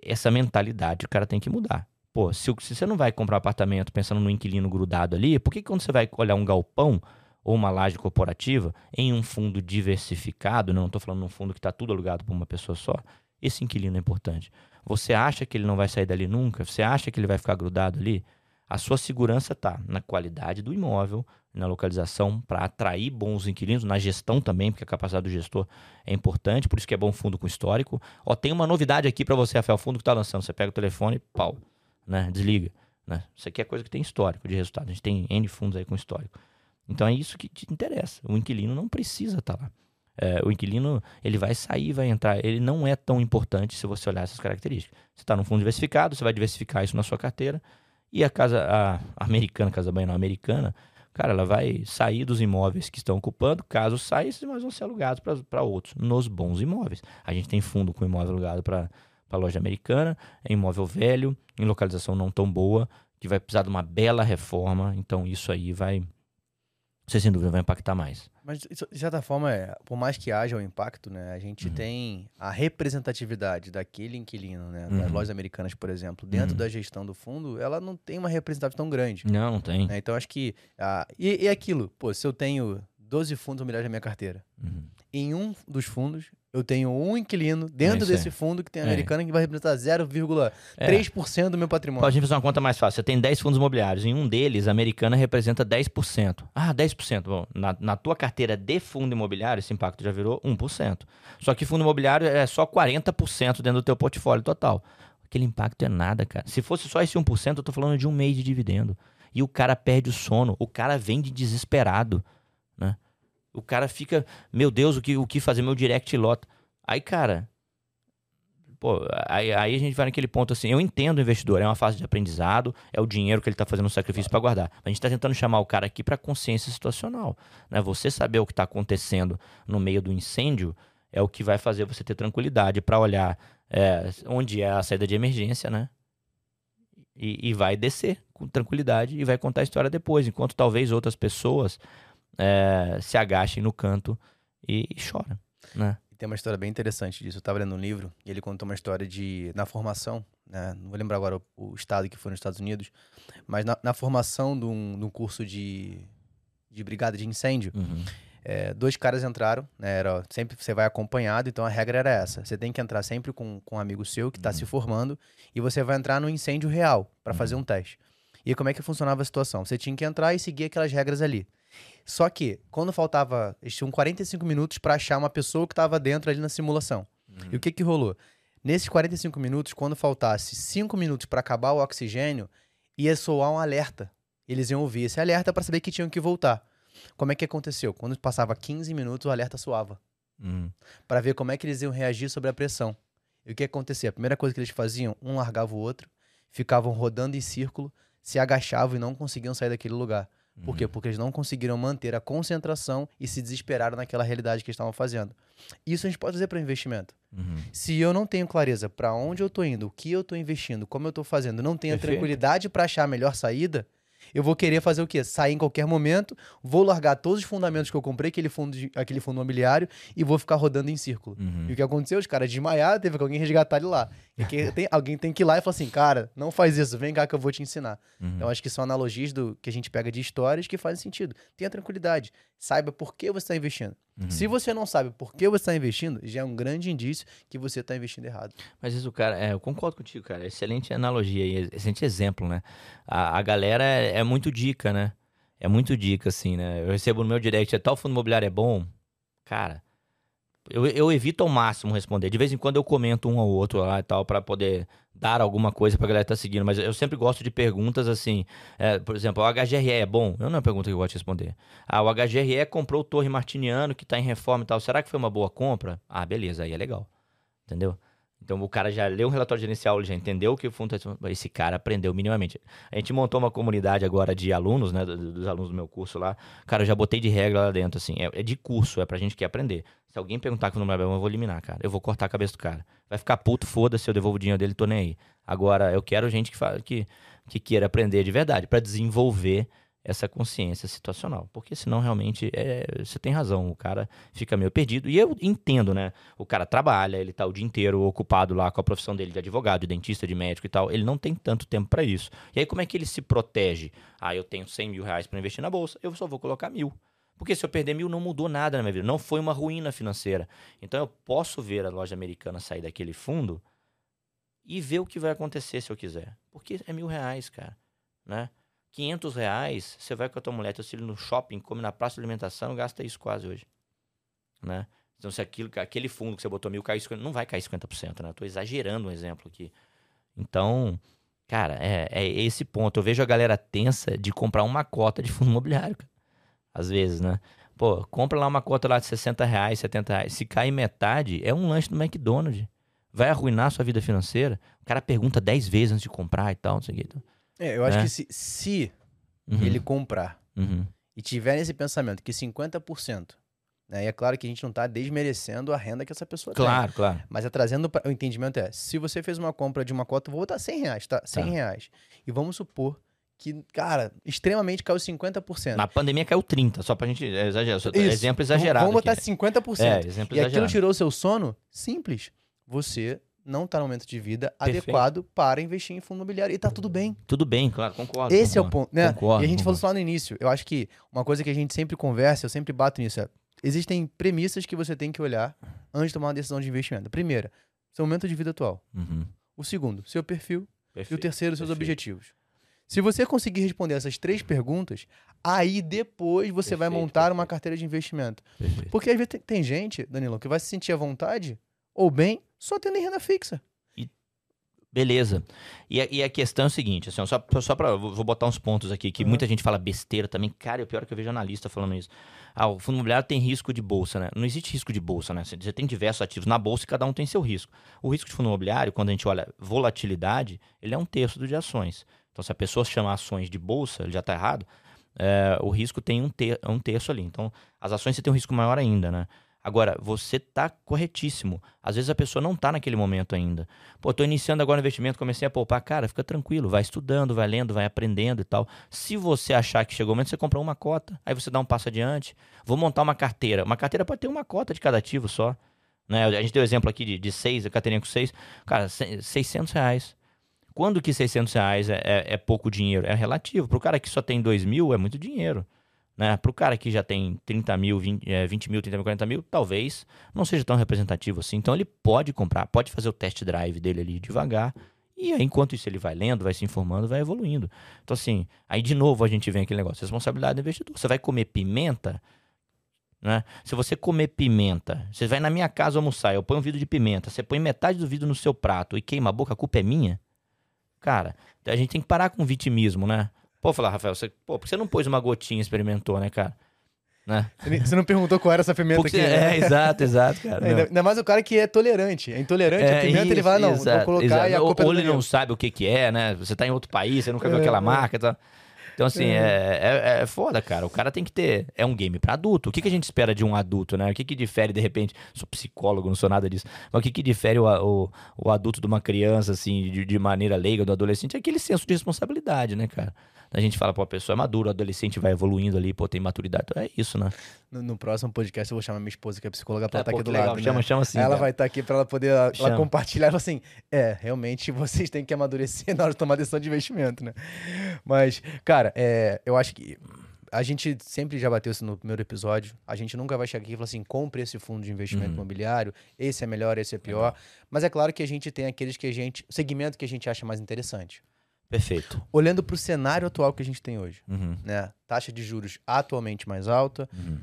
essa mentalidade o cara tem que mudar. Pô, se, se você não vai comprar um apartamento pensando no inquilino grudado ali, por que quando você vai olhar um galpão ou uma laje corporativa em um fundo diversificado, não estou falando num fundo que está tudo alugado por uma pessoa só, esse inquilino é importante. Você acha que ele não vai sair dali nunca? Você acha que ele vai ficar grudado ali? A sua segurança está na qualidade do imóvel, na localização, para atrair bons inquilinos, na gestão também, porque a capacidade do gestor é importante, por isso que é bom fundo com histórico. Ó, tem uma novidade aqui para você, Rafael, fundo que está lançando. Você pega o telefone, pau, né? Desliga. Né? Isso aqui é coisa que tem histórico de resultado. A gente tem N fundos aí com histórico. Então é isso que te interessa. O inquilino não precisa estar tá lá. É, o inquilino ele vai sair, vai entrar. Ele não é tão importante se você olhar essas características. Você está num fundo diversificado, você vai diversificar isso na sua carteira e a casa a americana, casa banho não americana, cara, ela vai sair dos imóveis que estão ocupando. Caso saia, esses imóveis vão ser alugados para outros, nos bons imóveis. A gente tem fundo com imóvel alugado para loja americana, é imóvel velho, em localização não tão boa, que vai precisar de uma bela reforma. Então, isso aí vai você sem dúvida vai impactar mais. Mas, de certa forma, é, por mais que haja o impacto, né, a gente uhum. tem a representatividade daquele inquilino, né, das uhum. lojas americanas, por exemplo, dentro uhum. da gestão do fundo, ela não tem uma representatividade tão grande. Não, não tem. Né, então, acho que... Ah, e, e aquilo, pô, se eu tenho 12 fundos imobiliários na minha carteira, uhum. Em um dos fundos eu tenho um inquilino dentro é desse fundo que tem americana é. que vai representar 0,3% é. do meu patrimônio. Pode fazer uma conta mais fácil. Você tem 10 fundos imobiliários. Em um deles, a americana representa 10%. Ah, 10%. Bom, na, na tua carteira de fundo imobiliário, esse impacto já virou 1%. Só que fundo imobiliário é só 40% dentro do teu portfólio total. Aquele impacto é nada, cara. Se fosse só esse 1%, eu tô falando de um mês de dividendo. E o cara perde o sono. O cara vende desesperado? O cara fica, meu Deus, o que, o que fazer? Meu direct lota. Aí, cara, pô, aí, aí, a gente vai naquele ponto assim, eu entendo o investidor, é uma fase de aprendizado, é o dinheiro que ele está fazendo um sacrifício para guardar. Mas a gente está tentando chamar o cara aqui para consciência situacional. Né? Você saber o que está acontecendo no meio do incêndio é o que vai fazer você ter tranquilidade para olhar é, onde é a saída de emergência, né? E, e vai descer com tranquilidade e vai contar a história depois, enquanto talvez outras pessoas é, se agachem no canto e, e choram, né? Tem uma história bem interessante disso. Eu estava lendo um livro e ele contou uma história de na formação, né? Não vou lembrar agora o, o estado que foi nos Estados Unidos, mas na, na formação de um, de um, curso de, de brigada de incêndio, uhum. é, dois caras entraram, né? Era, sempre você vai acompanhado, então a regra era essa: você tem que entrar sempre com, com um amigo seu que está uhum. se formando e você vai entrar no incêndio real para uhum. fazer um teste. E como é que funcionava a situação? Você tinha que entrar e seguir aquelas regras ali. Só que, quando faltava. Eles tinham 45 minutos para achar uma pessoa que estava dentro ali na simulação. Uhum. E o que que rolou? Nesses 45 minutos, quando faltasse 5 minutos para acabar o oxigênio, ia soar um alerta. Eles iam ouvir esse alerta para saber que tinham que voltar. Como é que aconteceu? Quando passava 15 minutos, o alerta soava. Uhum. Para ver como é que eles iam reagir sobre a pressão. E o que acontecia? A primeira coisa que eles faziam, um largava o outro, ficavam rodando em círculo, se agachavam e não conseguiam sair daquele lugar. Por quê? Porque eles não conseguiram manter a concentração e se desesperaram naquela realidade que estavam fazendo. Isso a gente pode fazer para investimento. Uhum. Se eu não tenho clareza para onde eu estou indo, o que eu estou investindo, como eu estou fazendo, não tenho Perfeito. tranquilidade para achar a melhor saída, eu vou querer fazer o quê? Sair em qualquer momento, vou largar todos os fundamentos que eu comprei, aquele fundo, de- aquele fundo imobiliário, e vou ficar rodando em círculo. Uhum. E o que aconteceu? Os caras desmaiaram, teve que alguém resgatar ele lá. E tem- alguém tem que ir lá e falar assim, cara, não faz isso, vem cá que eu vou te ensinar. Uhum. Então, acho que são analogias do que a gente pega de histórias que fazem sentido. Tenha tranquilidade. Saiba por que você está investindo. Uhum. Se você não sabe por que você está investindo, já é um grande indício que você está investindo errado. Mas isso, cara, é, eu concordo contigo, cara. Excelente analogia e excelente exemplo, né? A, a galera é, é muito dica, né? É muito dica, assim, né? Eu recebo no meu direct, tal fundo imobiliário é bom? Cara, eu, eu evito ao máximo responder. De vez em quando eu comento um ou outro lá e tal, pra poder dar alguma coisa pra galera que tá seguindo. Mas eu sempre gosto de perguntas assim. é, por exemplo, o HGRE é bom? Eu não é uma pergunta que eu gosto de responder. Ah, o HGRE comprou o Torre Martiniano, que tá em reforma e tal. Será que foi uma boa compra? Ah, beleza, aí é legal. Entendeu? Então o cara já leu um relatório gerencial, ele já entendeu o que o fundo tá... Esse cara aprendeu minimamente. A gente montou uma comunidade agora de alunos, né? do- do- Dos alunos do meu curso lá. Cara, eu já botei de regra lá dentro, assim. É, é de curso, é pra gente que aprender. Se alguém perguntar que o número é bom, eu vou eliminar, cara. Eu vou cortar a cabeça do cara. Vai ficar puto, foda-se, eu devolvo o dinheiro dele, tô nem aí. Agora, eu quero gente que, fa... que, que queira aprender de verdade, pra desenvolver essa consciência situacional. Porque senão, realmente, é, você tem razão. O cara fica meio perdido. E eu entendo, né? O cara trabalha, ele tá o dia inteiro ocupado lá com a profissão dele de advogado, de dentista, de médico e tal. Ele não tem tanto tempo pra isso. E aí, como é que ele se protege? Ah, eu tenho 100 mil reais pra investir na bolsa, eu só vou colocar mil. Porque se eu perder mil, não mudou nada na minha vida. Não foi uma ruína financeira. Então, eu posso ver a loja americana sair daquele fundo e ver o que vai acontecer se eu quiser. Porque é mil reais, cara. Né? 500 reais, você vai com a tua mulher, teu filho no shopping, come na praça de alimentação, gasta isso quase hoje. Né? Então, se aquilo, aquele fundo que você botou mil cair 50%, não vai cair 50%, né? Tô exagerando um exemplo aqui. Então, cara, é, é esse ponto. Eu vejo a galera tensa de comprar uma cota de fundo imobiliário, cara. Às vezes, né? Pô, compra lá uma cota lá de 60 reais, 70 reais. Se cair metade, é um lanche do McDonald's. Vai arruinar a sua vida financeira. O cara pergunta 10 vezes antes de comprar e tal, não sei o que. Então, É, eu acho É. que se, se uhum, ele comprar uhum. e tiver nesse pensamento que 50%, né, e é claro que a gente não está desmerecendo a renda que essa pessoa tem. Claro, claro. Mas é trazendo pra- o entendimento é, se você fez uma compra de uma cota, vou botar 100 reais, tá? 100 Tá. reais. E vamos supor que, cara, extremamente caiu 50%. Na pandemia caiu 30, só pra gente é, exagerar. Isso. Exemplo exagerado. Vamos botar aqui. 50%. É, exemplo E aquilo exagerado. tirou o seu sono? Simples. Você não está no momento de vida Perfeito. adequado para investir em fundo imobiliário. E tá tudo bem. Tudo bem, claro, concordo. Esse é o concordo. ponto, né? Concordo, e a gente falou concordo. isso lá no início. Eu acho que uma coisa que a gente sempre conversa, eu sempre bato nisso, é existem premissas que você tem que olhar antes de tomar uma decisão de investimento. A primeira, seu momento de vida atual. Uhum. O segundo, seu perfil. E o Perfeito. terceiro, seus perfeito. objetivos. Se você conseguir responder essas três perguntas, aí depois você vai Perfeito, montar uma perfeito. carteira de investimento. Perfeito. Porque às vezes tem, tem gente, Danilo, que vai se sentir à vontade ou bem só tendo em renda fixa. Beleza. E a, e a questão é o seguinte, assim, só, só pra. Vou botar uns pontos aqui, que Uhum. muita gente fala besteira também. Cara, e o pior é que eu vejo analista falando isso. Ah, o fundo imobiliário tem risco de bolsa, né? Não existe risco de bolsa, né? Você você tem diversos ativos na bolsa e cada um tem seu risco. O risco de fundo imobiliário, quando a gente olha volatilidade, ele é um terço do de ações. Então, se a pessoa chama ações de bolsa, ele já está errado. é, o risco tem um, ter, um terço ali. Então, as ações você tem um risco maior ainda, né? Agora, você tá corretíssimo. Às vezes a pessoa não tá naquele momento ainda. Pô, tô iniciando agora o investimento, comecei a poupar. Cara, fica tranquilo, vai estudando, vai lendo, vai aprendendo e tal. Se você achar que chegou o momento, você compra uma cota, aí você dá um passo adiante. Vou montar uma carteira. Uma carteira pode ter uma cota de cada ativo só. Né? A gente deu exemplo aqui de, de seis, a carteirinha com seis. Cara, se- 600 reais. Quando que 600 reais é, é- é pouco dinheiro? É relativo. Pro cara que só tem 2 mil, é muito dinheiro. Né? Pro cara que já tem 30 mil, 20, é, 20 mil, 30 mil, 40 mil, talvez não seja tão representativo assim. Então ele pode comprar, pode fazer o test drive dele ali devagar. E aí, enquanto isso, ele vai lendo, vai se informando, vai evoluindo. Então, assim, aí de novo a gente vem aquele negócio: responsabilidade do investidor. Você vai comer pimenta, Né? Se você comer pimenta, você vai na minha casa almoçar, eu ponho um vidro de pimenta, você põe metade do vidro no seu prato e queima a boca, a culpa é minha? Cara, a gente tem que parar com o vitimismo, né? Pô, falar, Rafael, você, pô, por que você não pôs uma gotinha e experimentou, né, cara? Né? Você não perguntou qual era essa pimenta Porque, aqui, né? É, exato, exato, cara. Ainda, ainda mais o cara que é tolerante. É intolerante a É, pimenta, ele isso, vai, não, exato, vou colocar exato. e a culpa é Ou do ele não sabe o que que é, né? Você tá em outro país, você nunca viu É, aquela é. marca e tal. Então, assim, é, é, é foda, cara. O cara tem que ter. É um game pra adulto. O que, que a gente espera de um adulto, né? O que, que difere, de repente. Sou psicólogo, não sou nada disso. Mas o que, que difere o, o, o adulto de uma criança, assim, de, de maneira leiga, do adolescente? É aquele senso de responsabilidade, né, cara? A gente fala, pô, a pessoa é madura, o adolescente vai evoluindo ali, pô, tem maturidade. Então é isso, né? No, no próximo podcast eu vou chamar minha esposa, que é psicóloga, pra ela estar pô, aqui que do legal. lado. Chama, né? chama. Aí ela vai estar aqui pra ela poder ela compartilhar e falar assim: é, realmente vocês têm que amadurecer na hora de tomar decisão de investimento, né? Mas, cara, é, eu acho que a gente sempre já bateu isso no primeiro episódio. A gente nunca vai chegar aqui e falar assim: compre esse fundo de investimento Uhum. imobiliário, esse é melhor, esse é pior. Mas é claro que a gente tem aqueles que a gente. segmento que a gente acha mais interessante. Perfeito. Olhando para o cenário atual que a gente tem hoje, Uhum, né? Taxa de juros atualmente mais alta, uhum.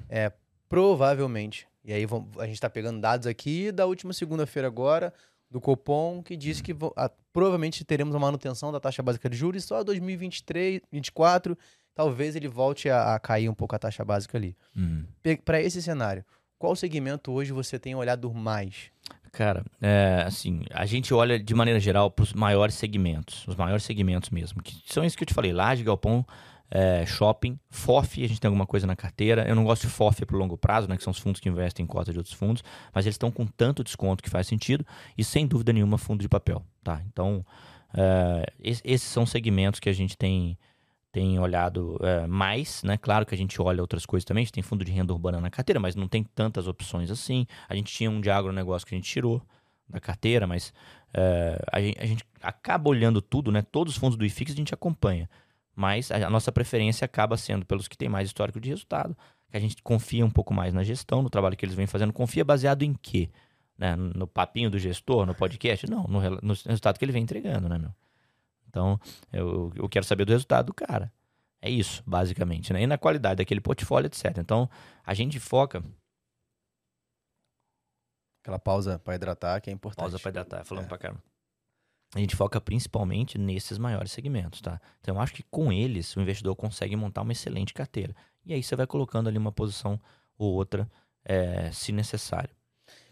provavelmente, e aí vamos- a gente está pegando dados aqui da última segunda-feira agora, do Copom, que diz que a- provavelmente teremos uma manutenção da taxa básica de juros só 2023, 2024, talvez ele volte a, a cair um pouco a taxa básica ali. uhum. Para esse cenário, qual segmento hoje você tem olhado mais? Cara, é, assim, a gente olha de maneira geral para os maiores segmentos, os maiores segmentos mesmo, que são esses que eu te falei, laje, galpão, é, shopping, FOF, a gente tem alguma coisa na carteira. Eu não gosto de FOF para longo prazo, né, que são os fundos que investem em cota de outros fundos, mas eles estão com tanto desconto que faz sentido e sem dúvida nenhuma fundo de papel, tá? Então, é, es- esses são segmentos que a gente tem tem olhado é, mais, né? Claro que a gente olha outras coisas também, a gente tem fundo de renda urbana na carteira, mas não tem tantas opções assim. A gente tinha um de agronegócio que a gente tirou da carteira, mas é, a, gente, a gente acaba olhando tudo, né? Todos os fundos do IFIX a gente acompanha, mas a, a nossa preferência acaba sendo pelos que têm mais histórico de resultado, que a gente confia um pouco mais na gestão, no trabalho que eles vêm fazendo. Confia baseado em quê? Né? No papinho do gestor, no podcast? Não, no, no resultado que ele vem entregando, né, meu? Então, eu, eu quero saber do resultado do cara. É isso, basicamente, né? E na qualidade daquele portfólio, etc. Então, a gente foca. Aquela pausa para hidratar, que é importante. Pausa para hidratar, falando É. pra caramba. A gente foca principalmente nesses maiores segmentos, tá? Então, eu acho que com eles, o investidor consegue montar uma excelente carteira. E aí você vai colocando ali uma posição ou outra, eh, se necessário.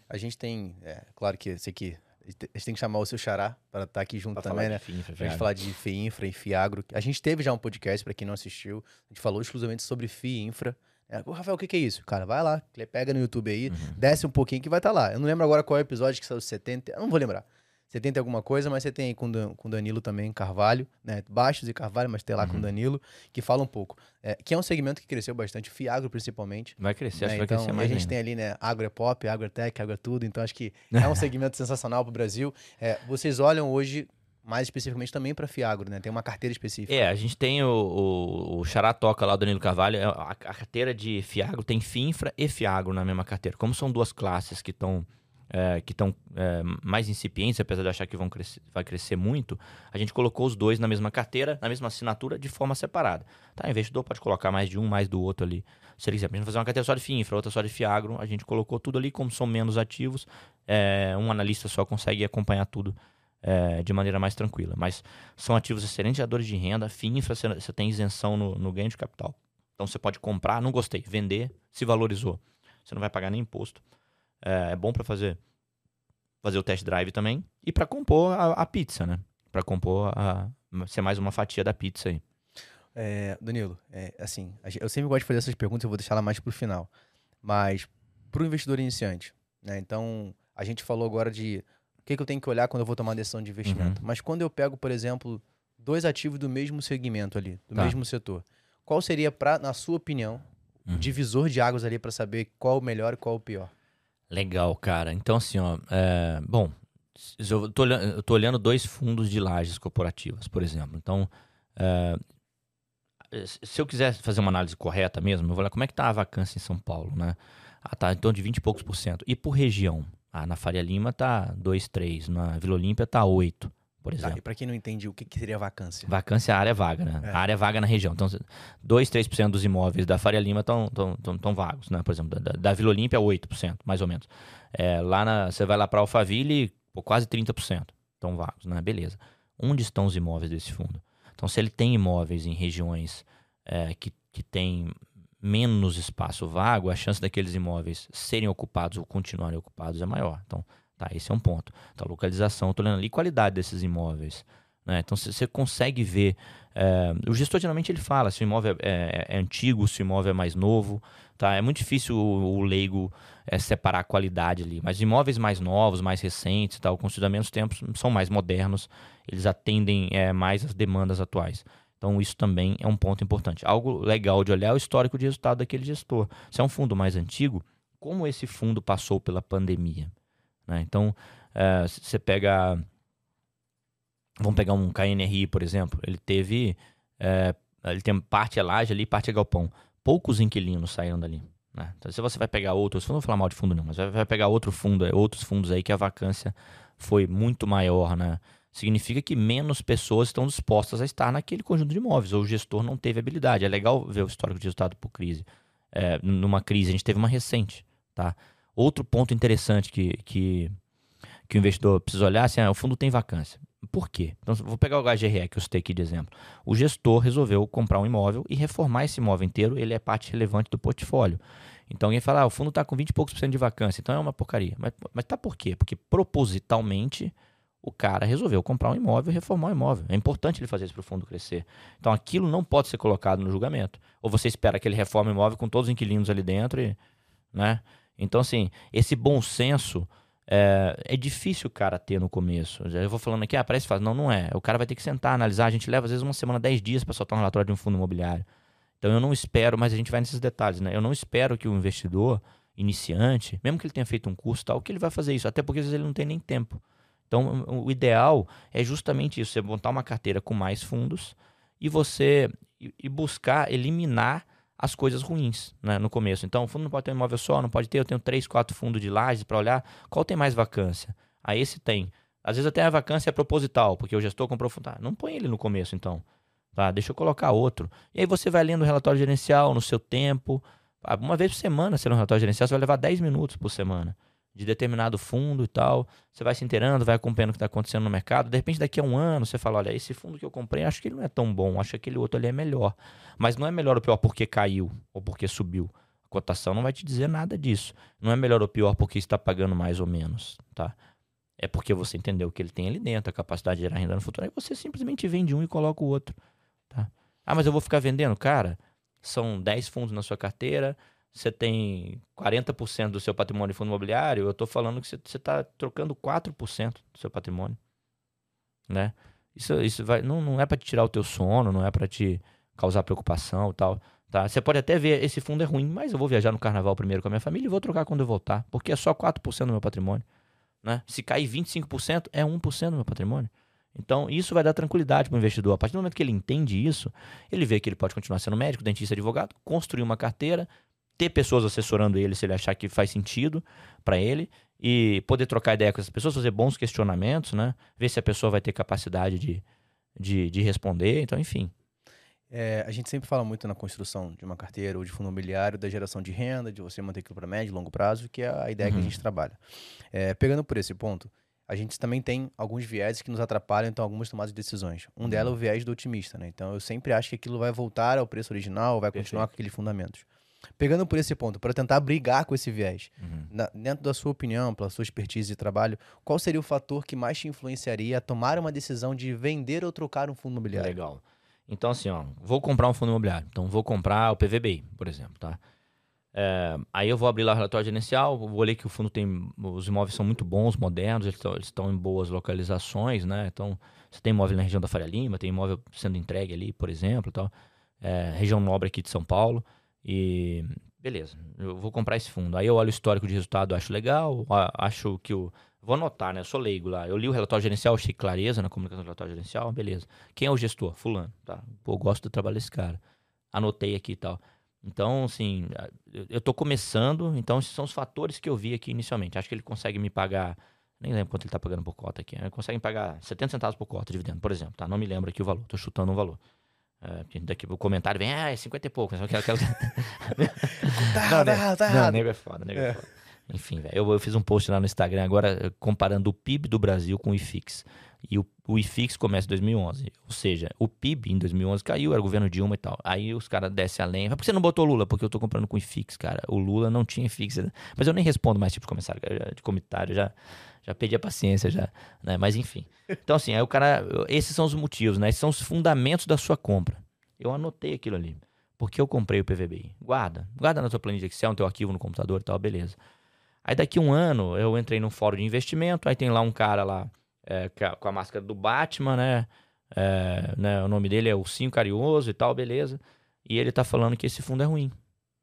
A gente tem, é, claro que esse aqui, a gente tem que chamar o seu xará para estar aqui junto Pra também, né? de FII, infra, Pra gente falar de FII Infra e FIAGro. A gente teve já um podcast, para quem não assistiu. A gente falou exclusivamente sobre FII Infra. É, Ô, Rafael, o que, que é isso? Cara, vai lá, pega no YouTube aí, Uhum. desce um pouquinho que vai estar lá. Eu não lembro agora qual é o episódio que saiu 70. Eu não vou lembrar. 70 e alguma coisa, mas você tem aí com Dan- com Danilo também, Carvalho, né? Baixos e Carvalho, mas tem lá com Uhum. Danilo, que fala um pouco. É, que é um segmento que cresceu bastante, Fiagro principalmente. Vai crescer, acho né? que vai Então, crescer a mais gente ainda. tem ali, né, agro é pop, agro é tech, agro é tudo, então acho que é um segmento sensacional para o Brasil. É, vocês olham hoje, mais especificamente também para Fiagro, né? Tem uma carteira específica. É, a gente tem o, o, o Xará Toca lá, o Danilo Carvalho, é, a, a carteira de Fiagro tem FINFRA e Fiagro na mesma carteira. Como são duas classes que estão é, que estão é, mais incipientes, apesar de achar que vão crescer, vai crescer muito, a gente colocou os dois na mesma carteira, na mesma assinatura, de forma separada. Tá, o investidor pode colocar mais de um, mais do outro ali. Se ele quiser, a gente fazer uma carteira só de FINFRA, outra só de Fiagro, a gente colocou tudo ali, como são menos ativos, é, um analista só consegue acompanhar tudo é, de maneira mais tranquila. Mas são ativos excelentes geradores de renda, FINFRA, você- você tem isenção no, no ganho de capital. Então você pode comprar, não gostei, vender, se valorizou. Você não vai pagar nem imposto. É, é bom para fazer fazer o test drive também e para compor a, a pizza, né? Para compor a ser mais uma fatia da pizza aí. É, Danilo, é, assim, eu sempre gosto de fazer essas perguntas, eu vou deixar ela mais pro final. Mas para o investidor iniciante, né? Então, a gente falou agora de o que, que eu tenho que olhar quando eu vou tomar uma decisão de investimento. Mas quando eu pego, por exemplo, dois ativos do mesmo segmento ali, do Tá. mesmo setor, qual seria, pra, na sua opinião, o Uhum. divisor de águas ali para saber qual o melhor e qual o pior? Legal, cara. Então, assim, ó, é, bom, eu tô, eu tô olhando dois fundos de lajes corporativas, por exemplo. Então, é, se eu quiser fazer uma análise correta mesmo, eu vou olhar como é que tá a vacância em São Paulo, né? Ah, tá torno de 20 e poucos por cento. E por região? Ah, na Faria Lima tá 2, 3, na Vila Olímpia tá 8%. Por Tá, exemplo. e para quem não entende, o que, que seria vacância? Vacância é a área vaga, né? É. A área vaga na região. Então, 2, 3% dos imóveis da Faria Lima estão tão, tão, tão vagos, né? Por exemplo, da, da Vila Olímpia, 8%, mais ou menos. É, lá na, você vai lá para Alphaville, pô, quase 30% estão vagos, né? Beleza. Onde estão os imóveis desse fundo? Então, se ele tem imóveis em regiões é, que, que têm menos espaço vago, a chance daqueles imóveis serem ocupados ou continuarem ocupados é maior. Então, tá, esse é um ponto. Então, localização, estou olhando ali, qualidade desses imóveis. Né? Então, você consegue ver. é, o gestor geralmente ele fala se o imóvel é, é- é antigo, se o imóvel é mais novo. Tá? É muito difícil o, o leigo é, separar a qualidade ali. Mas imóveis mais novos, mais recentes, tal, há menos tempo, são mais modernos, eles atendem é, mais as demandas atuais. Então, isso também é um ponto importante. Algo legal de olhar é o histórico de resultado daquele gestor. Se é um fundo mais antigo, como esse fundo passou pela pandemia? Né? Então, é, você pega. Vamos pegar um KNRI, por exemplo. Ele teve. é, ele tem parte é laje ali, parte é galpão. Poucos inquilinos saíram dali. né? Então, se você vai pegar outros, não vou falar mal de fundo não, mas vai, pegar outro fundo, outros fundos aí que a vacância foi muito maior, né? Significa que menos pessoas estão dispostas a estar naquele conjunto de imóveis, ou o gestor não teve habilidade. É legal ver o histórico de resultado por crise. É, numa crise, a gente teve uma recente, tá? Outro ponto interessante que, que, que o investidor precisa olhar, assim, é, o fundo tem vacância. Por quê? Então, vou pegar o HGRE que eu citei aqui de exemplo. O gestor resolveu comprar um imóvel e reformar esse imóvel inteiro, ele é parte relevante do portfólio. Então alguém fala, ah, o fundo está com 20 e poucos por cento de vacância, então é uma porcaria. Mas, mas tá por quê? Porque propositalmente o cara resolveu comprar um imóvel e reformar o imóvel. É importante ele fazer isso para o fundo crescer. Então aquilo não pode ser colocado no julgamento. Ou você espera que ele reforme o imóvel com todos os inquilinos ali dentro e, né? Então assim, esse bom senso é, é difícil o cara ter no começo. Eu vou falando aqui, ah, parece fácil. Não, não é. O cara vai ter que sentar, analisar. A gente leva às vezes uma semana, 10 dias para soltar um relatório de um fundo imobiliário. Então eu não espero, mas a gente vai nesses detalhes, né? Eu não espero que o investidor iniciante, mesmo que ele tenha feito um curso tal, que ele vai fazer isso, até porque às vezes ele não tem nem tempo. Então o ideal é justamente isso, você montar uma carteira com mais fundos e você e buscar eliminar as coisas ruins né, no começo. Então o fundo não pode ter um imóvel só, não pode ter, eu tenho três, quatro fundos de lajes para olhar qual tem mais vacância. Aí esse tem. Às vezes até a vacância é proposital, porque o gestor comprou fundo. Ah, não põe ele no começo, então. Tá, deixa eu colocar outro. E aí você vai lendo o relatório gerencial no seu tempo. Ah, Uma vez por semana, você lê um relatório gerencial, você vai levar 10 minutos por semana de determinado fundo e tal. Você vai se inteirando, vai acompanhando o que está acontecendo no mercado. De repente, daqui a um ano, você fala: olha, esse fundo que eu comprei, acho que ele não é tão bom, acho que aquele outro ali é melhor. Mas não é melhor ou pior porque caiu ou porque subiu. A cotação não vai te dizer nada disso. Não é melhor ou pior porque está pagando mais ou menos, tá? É porque você entendeu o que ele tem ali dentro, a capacidade de gerar renda no futuro. Aí você simplesmente vende um e coloca o outro. Tá? Ah, mas eu vou ficar vendendo? Cara, são 10 fundos na sua carteira, você tem 40% do seu patrimônio em fundo imobiliário, eu estou falando que você está trocando 4% do seu patrimônio. Né? Isso, isso vai, não, não é para te tirar o teu sono, não é para te causar preocupação tal. Tá? Você pode até ver, esse fundo é ruim, mas eu vou viajar no carnaval primeiro com a minha família e vou trocar quando eu voltar, porque é só 4% do meu patrimônio. Né? Se cair 25%, é 1% do meu patrimônio. Então, isso vai dar tranquilidade para o investidor. A partir do momento que ele entende isso, ele vê que ele pode continuar sendo médico, dentista, advogado, construir uma carteira, ter pessoas assessorando ele se ele achar que faz sentido para ele e poder trocar ideia com essas pessoas, fazer bons questionamentos, né? Ver se a pessoa vai ter capacidade de, de, de responder. Então, enfim. É, a gente sempre fala muito na construção de uma carteira ou de fundo imobiliário da geração de renda, de você manter aquilo para médio e longo prazo, que é a ideia que a Uhum. gente trabalha. É, pegando por esse ponto, a gente também tem alguns viéses que nos atrapalham, então, algumas tomadas de decisões. Um delas é o viés do otimista, né? Então, eu sempre acho que aquilo vai voltar ao preço original, vai continuar Perfeito. com aqueles fundamentos. Pegando por esse ponto, para tentar brigar com esse viés, Uhum. na- dentro da sua opinião, pela sua expertise de trabalho, qual seria o fator que mais te influenciaria a tomar uma decisão de vender ou trocar um fundo imobiliário? Legal. Então, assim, ó, vou comprar um fundo imobiliário. Então, vou comprar o PVBI, por exemplo, tá? É, aí eu vou abrir lá o relatório gerencial, vou ler que o fundo tem. Os imóveis são muito bons, modernos, eles estão, em boas localizações, né? Então, você tem imóvel na região da Faria Lima, tem imóvel sendo entregue ali, por exemplo, tal. É, região nobre aqui de São Paulo. E beleza, eu vou comprar esse fundo. Aí eu olho o histórico de resultado, acho legal, acho que o. Vou anotar, né? Eu sou leigo lá. Eu li o relatório gerencial, achei clareza na comunicação do relatório gerencial, beleza. Quem é o gestor? Fulano, tá? Pô, eu gosto do trabalho desse cara. Anotei aqui e tal. Então, assim, eu- tô começando, então esses são os fatores que eu vi aqui inicialmente. Acho que ele consegue me pagar Nem lembro quanto ele tá pagando por cota aqui. Né? Conseguem pagar 70 centavos por cota, dividendo, por exemplo. Tá? Não me lembro aqui o valor, tô chutando um valor. É, daqui o comentário vem, ah, é 50 e pouco. Aquela... tá tá errado, tá errado. Não, nego é foda, nego é, é foda. Enfim, eu, eu, fiz um post lá no Instagram agora comparando o PIB do Brasil com o IFIX. E o, o IFIX começa em 2011. Ou seja, o PIB em 2011 caiu, era o governo Dilma e tal. Aí os caras descem além. Mas por que você não botou Lula? Porque eu tô comprando com IFIX, cara. O Lula não tinha IFIX. Mas eu nem respondo mais tipo de comentário, de comentário já, já perdi a paciência, já. Né? Mas enfim. Então, assim, aí o cara. Esses são os motivos, né? Esses são os fundamentos da sua compra. Eu anotei aquilo ali. Porque eu comprei o PVBI. Guarda. Guarda na tua planilha Excel, no teu arquivo no computador e tal, beleza. Aí daqui um ano eu entrei num fórum de investimento, aí tem lá um cara lá é, com a máscara do Batman, né? É, né? O nome dele é Ursinho Carinhoso e tal, beleza. E ele tá falando que esse fundo é ruim,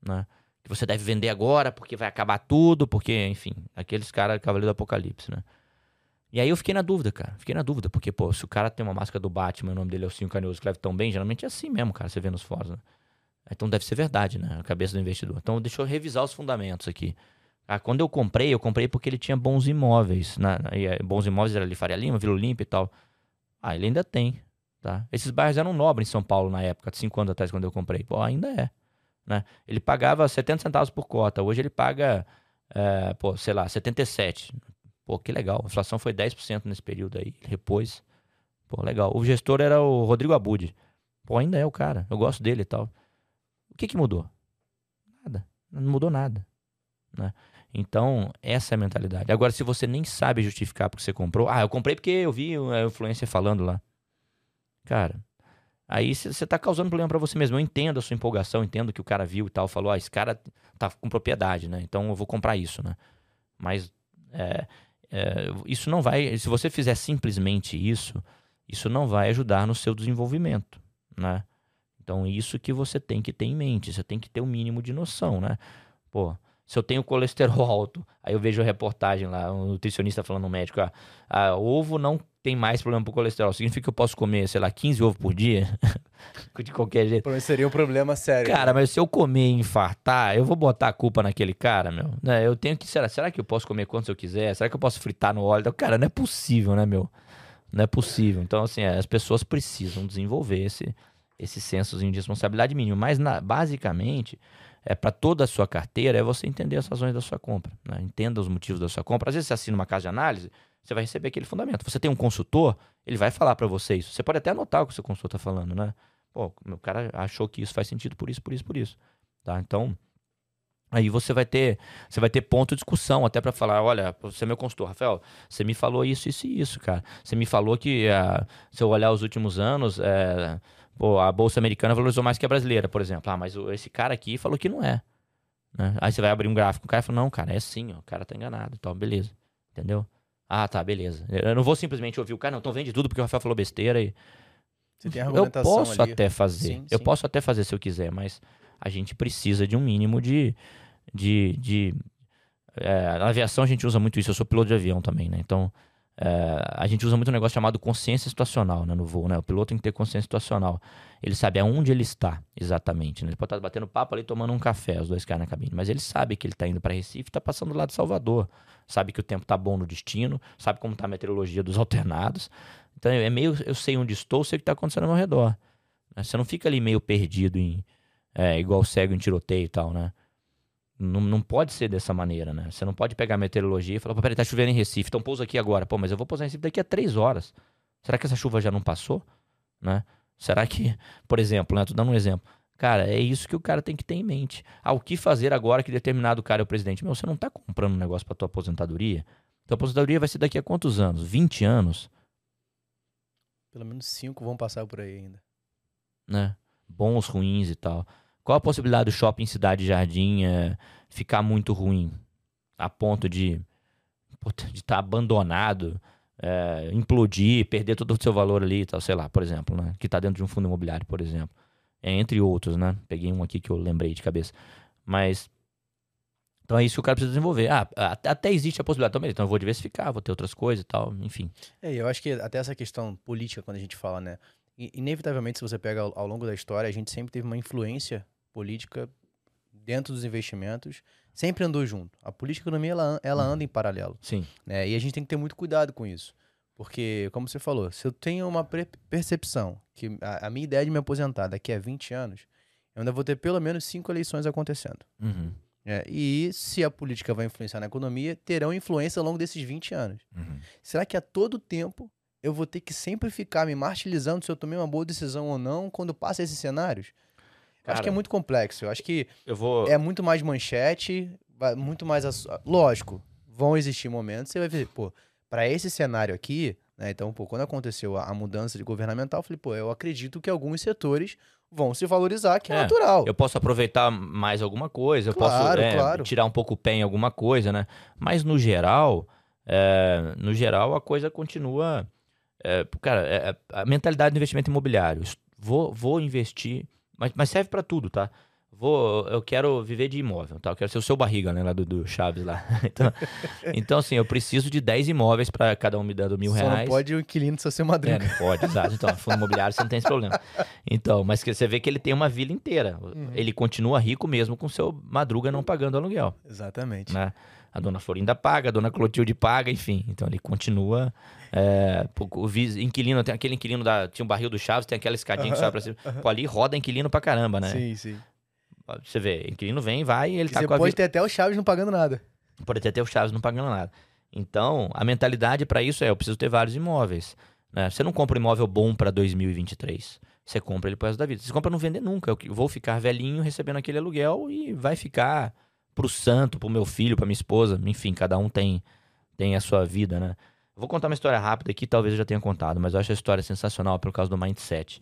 né? Que você deve vender agora porque vai acabar tudo, porque, enfim, aqueles caras Cavaleiro do Apocalipse, né? E aí eu fiquei na dúvida, cara. Fiquei na dúvida, porque, pô, se o cara tem uma máscara do Batman, o nome dele é Ursinho Carinhoso, escreve tão bem, geralmente é assim mesmo, cara, você vê nos fóruns, né? Então deve ser verdade, né? A cabeça do investidor. Então deixa eu revisar os fundamentos aqui. Ah, quando eu comprei, eu comprei porque ele tinha bons imóveis. Na, eh, bons imóveis era ali Faria Lima, Vila Olímpia e tal. Ah, ele ainda tem. Tá? Esses bairros eram nobres em São Paulo na época, 5 anos atrás, quando eu comprei. Pô, ainda é. Né? Ele pagava 70 centavos por cota. Hoje ele paga, é, pô, sei lá, 77. Pô, que legal. A inflação foi 10% nesse período aí. Repôs. Pô, legal. O gestor era o Rodrigo Abud. Pô, ainda é o cara. Eu gosto dele e tal. O que que mudou? Nada. Não mudou nada. Né? Então, essa é a mentalidade. Agora, se você nem sabe justificar porque você comprou, ah, eu comprei porque eu vi a influência falando lá. Cara, aí você tá causando problema para você mesmo. Eu entendo a sua empolgação, entendo que o cara viu e tal, falou, ah, esse cara tá com propriedade, né? Então eu vou comprar isso, né? Mas é, é, isso não vai. Se você fizer simplesmente isso, isso não vai ajudar no seu desenvolvimento, né? Então, isso que você tem que ter em mente, você tem que ter o um mínimo de noção, né? Pô, se eu tenho colesterol alto, aí eu vejo a reportagem lá, um nutricionista falando, um médico, ah, ah, ovo não tem mais problema pro colesterol. Significa que eu posso comer, sei lá, 15 ovos por dia? de qualquer jeito. Seria um problema sério. Cara, mas se eu comer e infartar, eu vou botar a culpa naquele cara, meu. Né? Eu tenho que. Será, será que eu posso comer quantos eu quiser? Será que eu posso fritar no óleo? Cara, não é possível, né, meu? Não é possível. Então, assim, é, as pessoas precisam desenvolver esse, esse senso de responsabilidade mínima. Mas, na, basicamente, é para toda a sua carteira é você entender as razões da sua compra. Né? Entenda os motivos da sua compra. Às vezes você assina uma casa de análise, você vai receber aquele fundamento. Você tem um consultor, ele vai falar para você isso. Você pode até anotar o que o seu consultor está falando, né? Pô, o cara achou que isso faz sentido por isso, por isso, por isso. Tá? Então, aí você vai ter, você vai ter ponto de discussão até para falar, olha, você é meu consultor, Rafael, você me falou isso, isso e isso, cara. Você me falou que uh, se eu olhar os últimos anos, uh, Pô, a bolsa americana valorizou mais que a brasileira, por exemplo. Ah, mas esse cara aqui falou que não é. Né? Aí você vai abrir um gráfico, o cara fala, não, cara, é sim, ó, o cara tá enganado. Então, beleza. Entendeu? Ah, tá, beleza. Eu não vou simplesmente ouvir o cara, não, então vende tudo porque o Rafael falou besteira e. Você tem eu posso ali. até fazer. Sim, eu sim. posso até fazer se eu quiser, mas a gente precisa de um mínimo de. de, de é, na aviação a gente usa muito isso. Eu sou piloto de avião também, né? Então é, a gente usa muito um negócio chamado consciência situacional né, no voo, né? O piloto tem que ter consciência situacional. Ele sabe aonde ele está exatamente. Né? Ele pode estar batendo papo ali, tomando um café, os dois caras na cabine. Mas ele sabe que ele está indo para Recife está passando lá de Salvador. Sabe que o tempo está bom no destino, sabe como está a meteorologia dos alternados. Então é meio, eu sei onde estou, sei o que está acontecendo ao meu redor. Né? Você não fica ali meio perdido em, é, igual cego em tiroteio e tal, né? Não, não pode ser dessa maneira, né? Você não pode pegar a meteorologia e falar, peraí, tá chovendo em Recife, então pousa aqui agora. Pô, mas eu vou pousar em Recife daqui a três horas. Será que essa chuva já não passou? Né? Será que, por exemplo, né? Tô dando um exemplo. Cara, é isso que o cara tem que ter em mente. Ah, o que fazer agora que determinado cara é o presidente? Meu, você não tá comprando um negócio pra tua aposentadoria? Tua aposentadoria vai ser daqui a quantos anos? 20 anos? Pelo menos cinco vão passar por aí ainda. Né? Bons, ruins e tal. Qual a possibilidade do shopping Cidade Jardim é, ficar muito ruim? A ponto de estar tá abandonado, é, implodir, perder todo o seu valor ali, tal, sei lá, por exemplo, né? Que está dentro de um fundo imobiliário, por exemplo. É, entre outros, né? Peguei um aqui que eu lembrei de cabeça. Mas. Então é isso que o cara precisa desenvolver. Ah, até existe a possibilidade também. Então eu vou diversificar, vou ter outras coisas e tal, enfim. É, eu acho que até essa questão política, quando a gente fala, né? Inevitavelmente, se você pega ao longo da história, a gente sempre teve uma influência política dentro dos investimentos, sempre andou junto. A política e a economia, ela, ela anda em paralelo. Sim. Né? E a gente tem que ter muito cuidado com isso. Porque, como você falou, se eu tenho uma percepção que a, a, minha ideia de me aposentar daqui a 20 anos, eu ainda vou ter pelo menos cinco eleições acontecendo. Uhum. É, e se a política vai influenciar na economia, terão influência ao longo desses 20 anos. Uhum. Será que a todo tempo eu vou ter que sempre ficar me martirizando se eu tomei uma boa decisão ou não quando passa esses cenários? Cara, acho que é muito complexo. Eu acho que eu vou... é muito mais manchete, muito mais. Lógico, vão existir momentos, você vai ver, pô, para esse cenário aqui, né? Então, pô, quando aconteceu a, a, mudança de governamental, eu falei, pô, eu acredito que alguns setores vão se valorizar, que é, é natural. Eu posso aproveitar mais alguma coisa, eu claro, posso é, claro. tirar um pouco o pé em alguma coisa, né? Mas no geral, é, no geral a coisa continua. É, cara, é, é, a mentalidade do investimento imobiliário. Vou, vou investir, mas, mas serve para tudo, tá? vou, eu quero viver de imóvel, tá? Eu quero ser o seu barriga, né, lá do, do Chaves lá. Então, então, assim, eu preciso de 10 imóveis para cada um me dando mil Só reais. não pode o inquilino ser seu madrinha. É, não pode, exato. Então, fundo imobiliário você não tem esse problema. Então, mas você vê que ele tem uma vila inteira. Uhum. Ele continua rico mesmo com seu madruga não pagando aluguel. Exatamente. Né? A dona Florinda paga, a dona Clotilde paga, enfim. Então ele continua. É, o inquilino, tem aquele inquilino da. Tinha um barril do Chaves, tem aquela escadinha uhum, que sobe pra cima. Uhum. Pô, ali roda inquilino pra caramba, né? Sim, sim. Você vê, inquilino vem, vai e ele e tá você com a pode ter até o Chaves não pagando nada. Pode ter até o Chaves não pagando nada. Então, a mentalidade para isso é: eu preciso ter vários imóveis. Né? Você não compra um imóvel bom para 2023. Você compra ele pro resto da vida. Você compra não vender nunca. Eu vou ficar velhinho recebendo aquele aluguel e vai ficar pro santo, pro meu filho, pra minha esposa. Enfim, cada um tem, tem a sua vida, né? Vou contar uma história rápida aqui, talvez eu já tenha contado, mas eu acho a história sensacional por causa do mindset.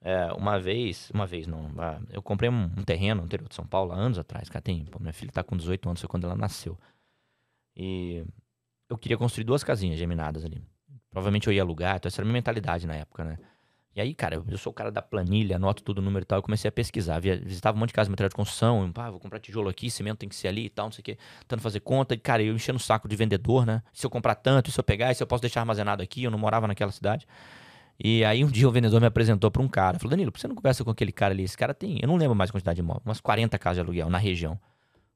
É, uma vez, uma vez não, ah, eu comprei um, um, terreno no interior de São Paulo há anos atrás, cara, tem, pô, minha filha tá com 18 anos, foi quando ela nasceu. E eu queria construir duas casinhas geminadas ali. Provavelmente eu ia alugar, então essa era a minha mentalidade na época, né? E aí, cara, eu sou o cara da planilha, anoto tudo o número e tal, eu comecei a pesquisar, via, visitava um monte de casa de material de construção, pá, vou comprar tijolo aqui, cimento tem que ser ali e tal, não sei o quê, tentando fazer conta, e cara, eu enchendo o saco de vendedor, né? Se eu comprar tanto, se eu pegar, se eu posso deixar armazenado aqui, eu não morava naquela cidade. E aí um dia o vendedor me apresentou para um cara. Falou, Danilo, por que você não conversa com aquele cara ali? Esse cara tem, eu não lembro mais a quantidade de imóvel, umas 40 casas de aluguel na região.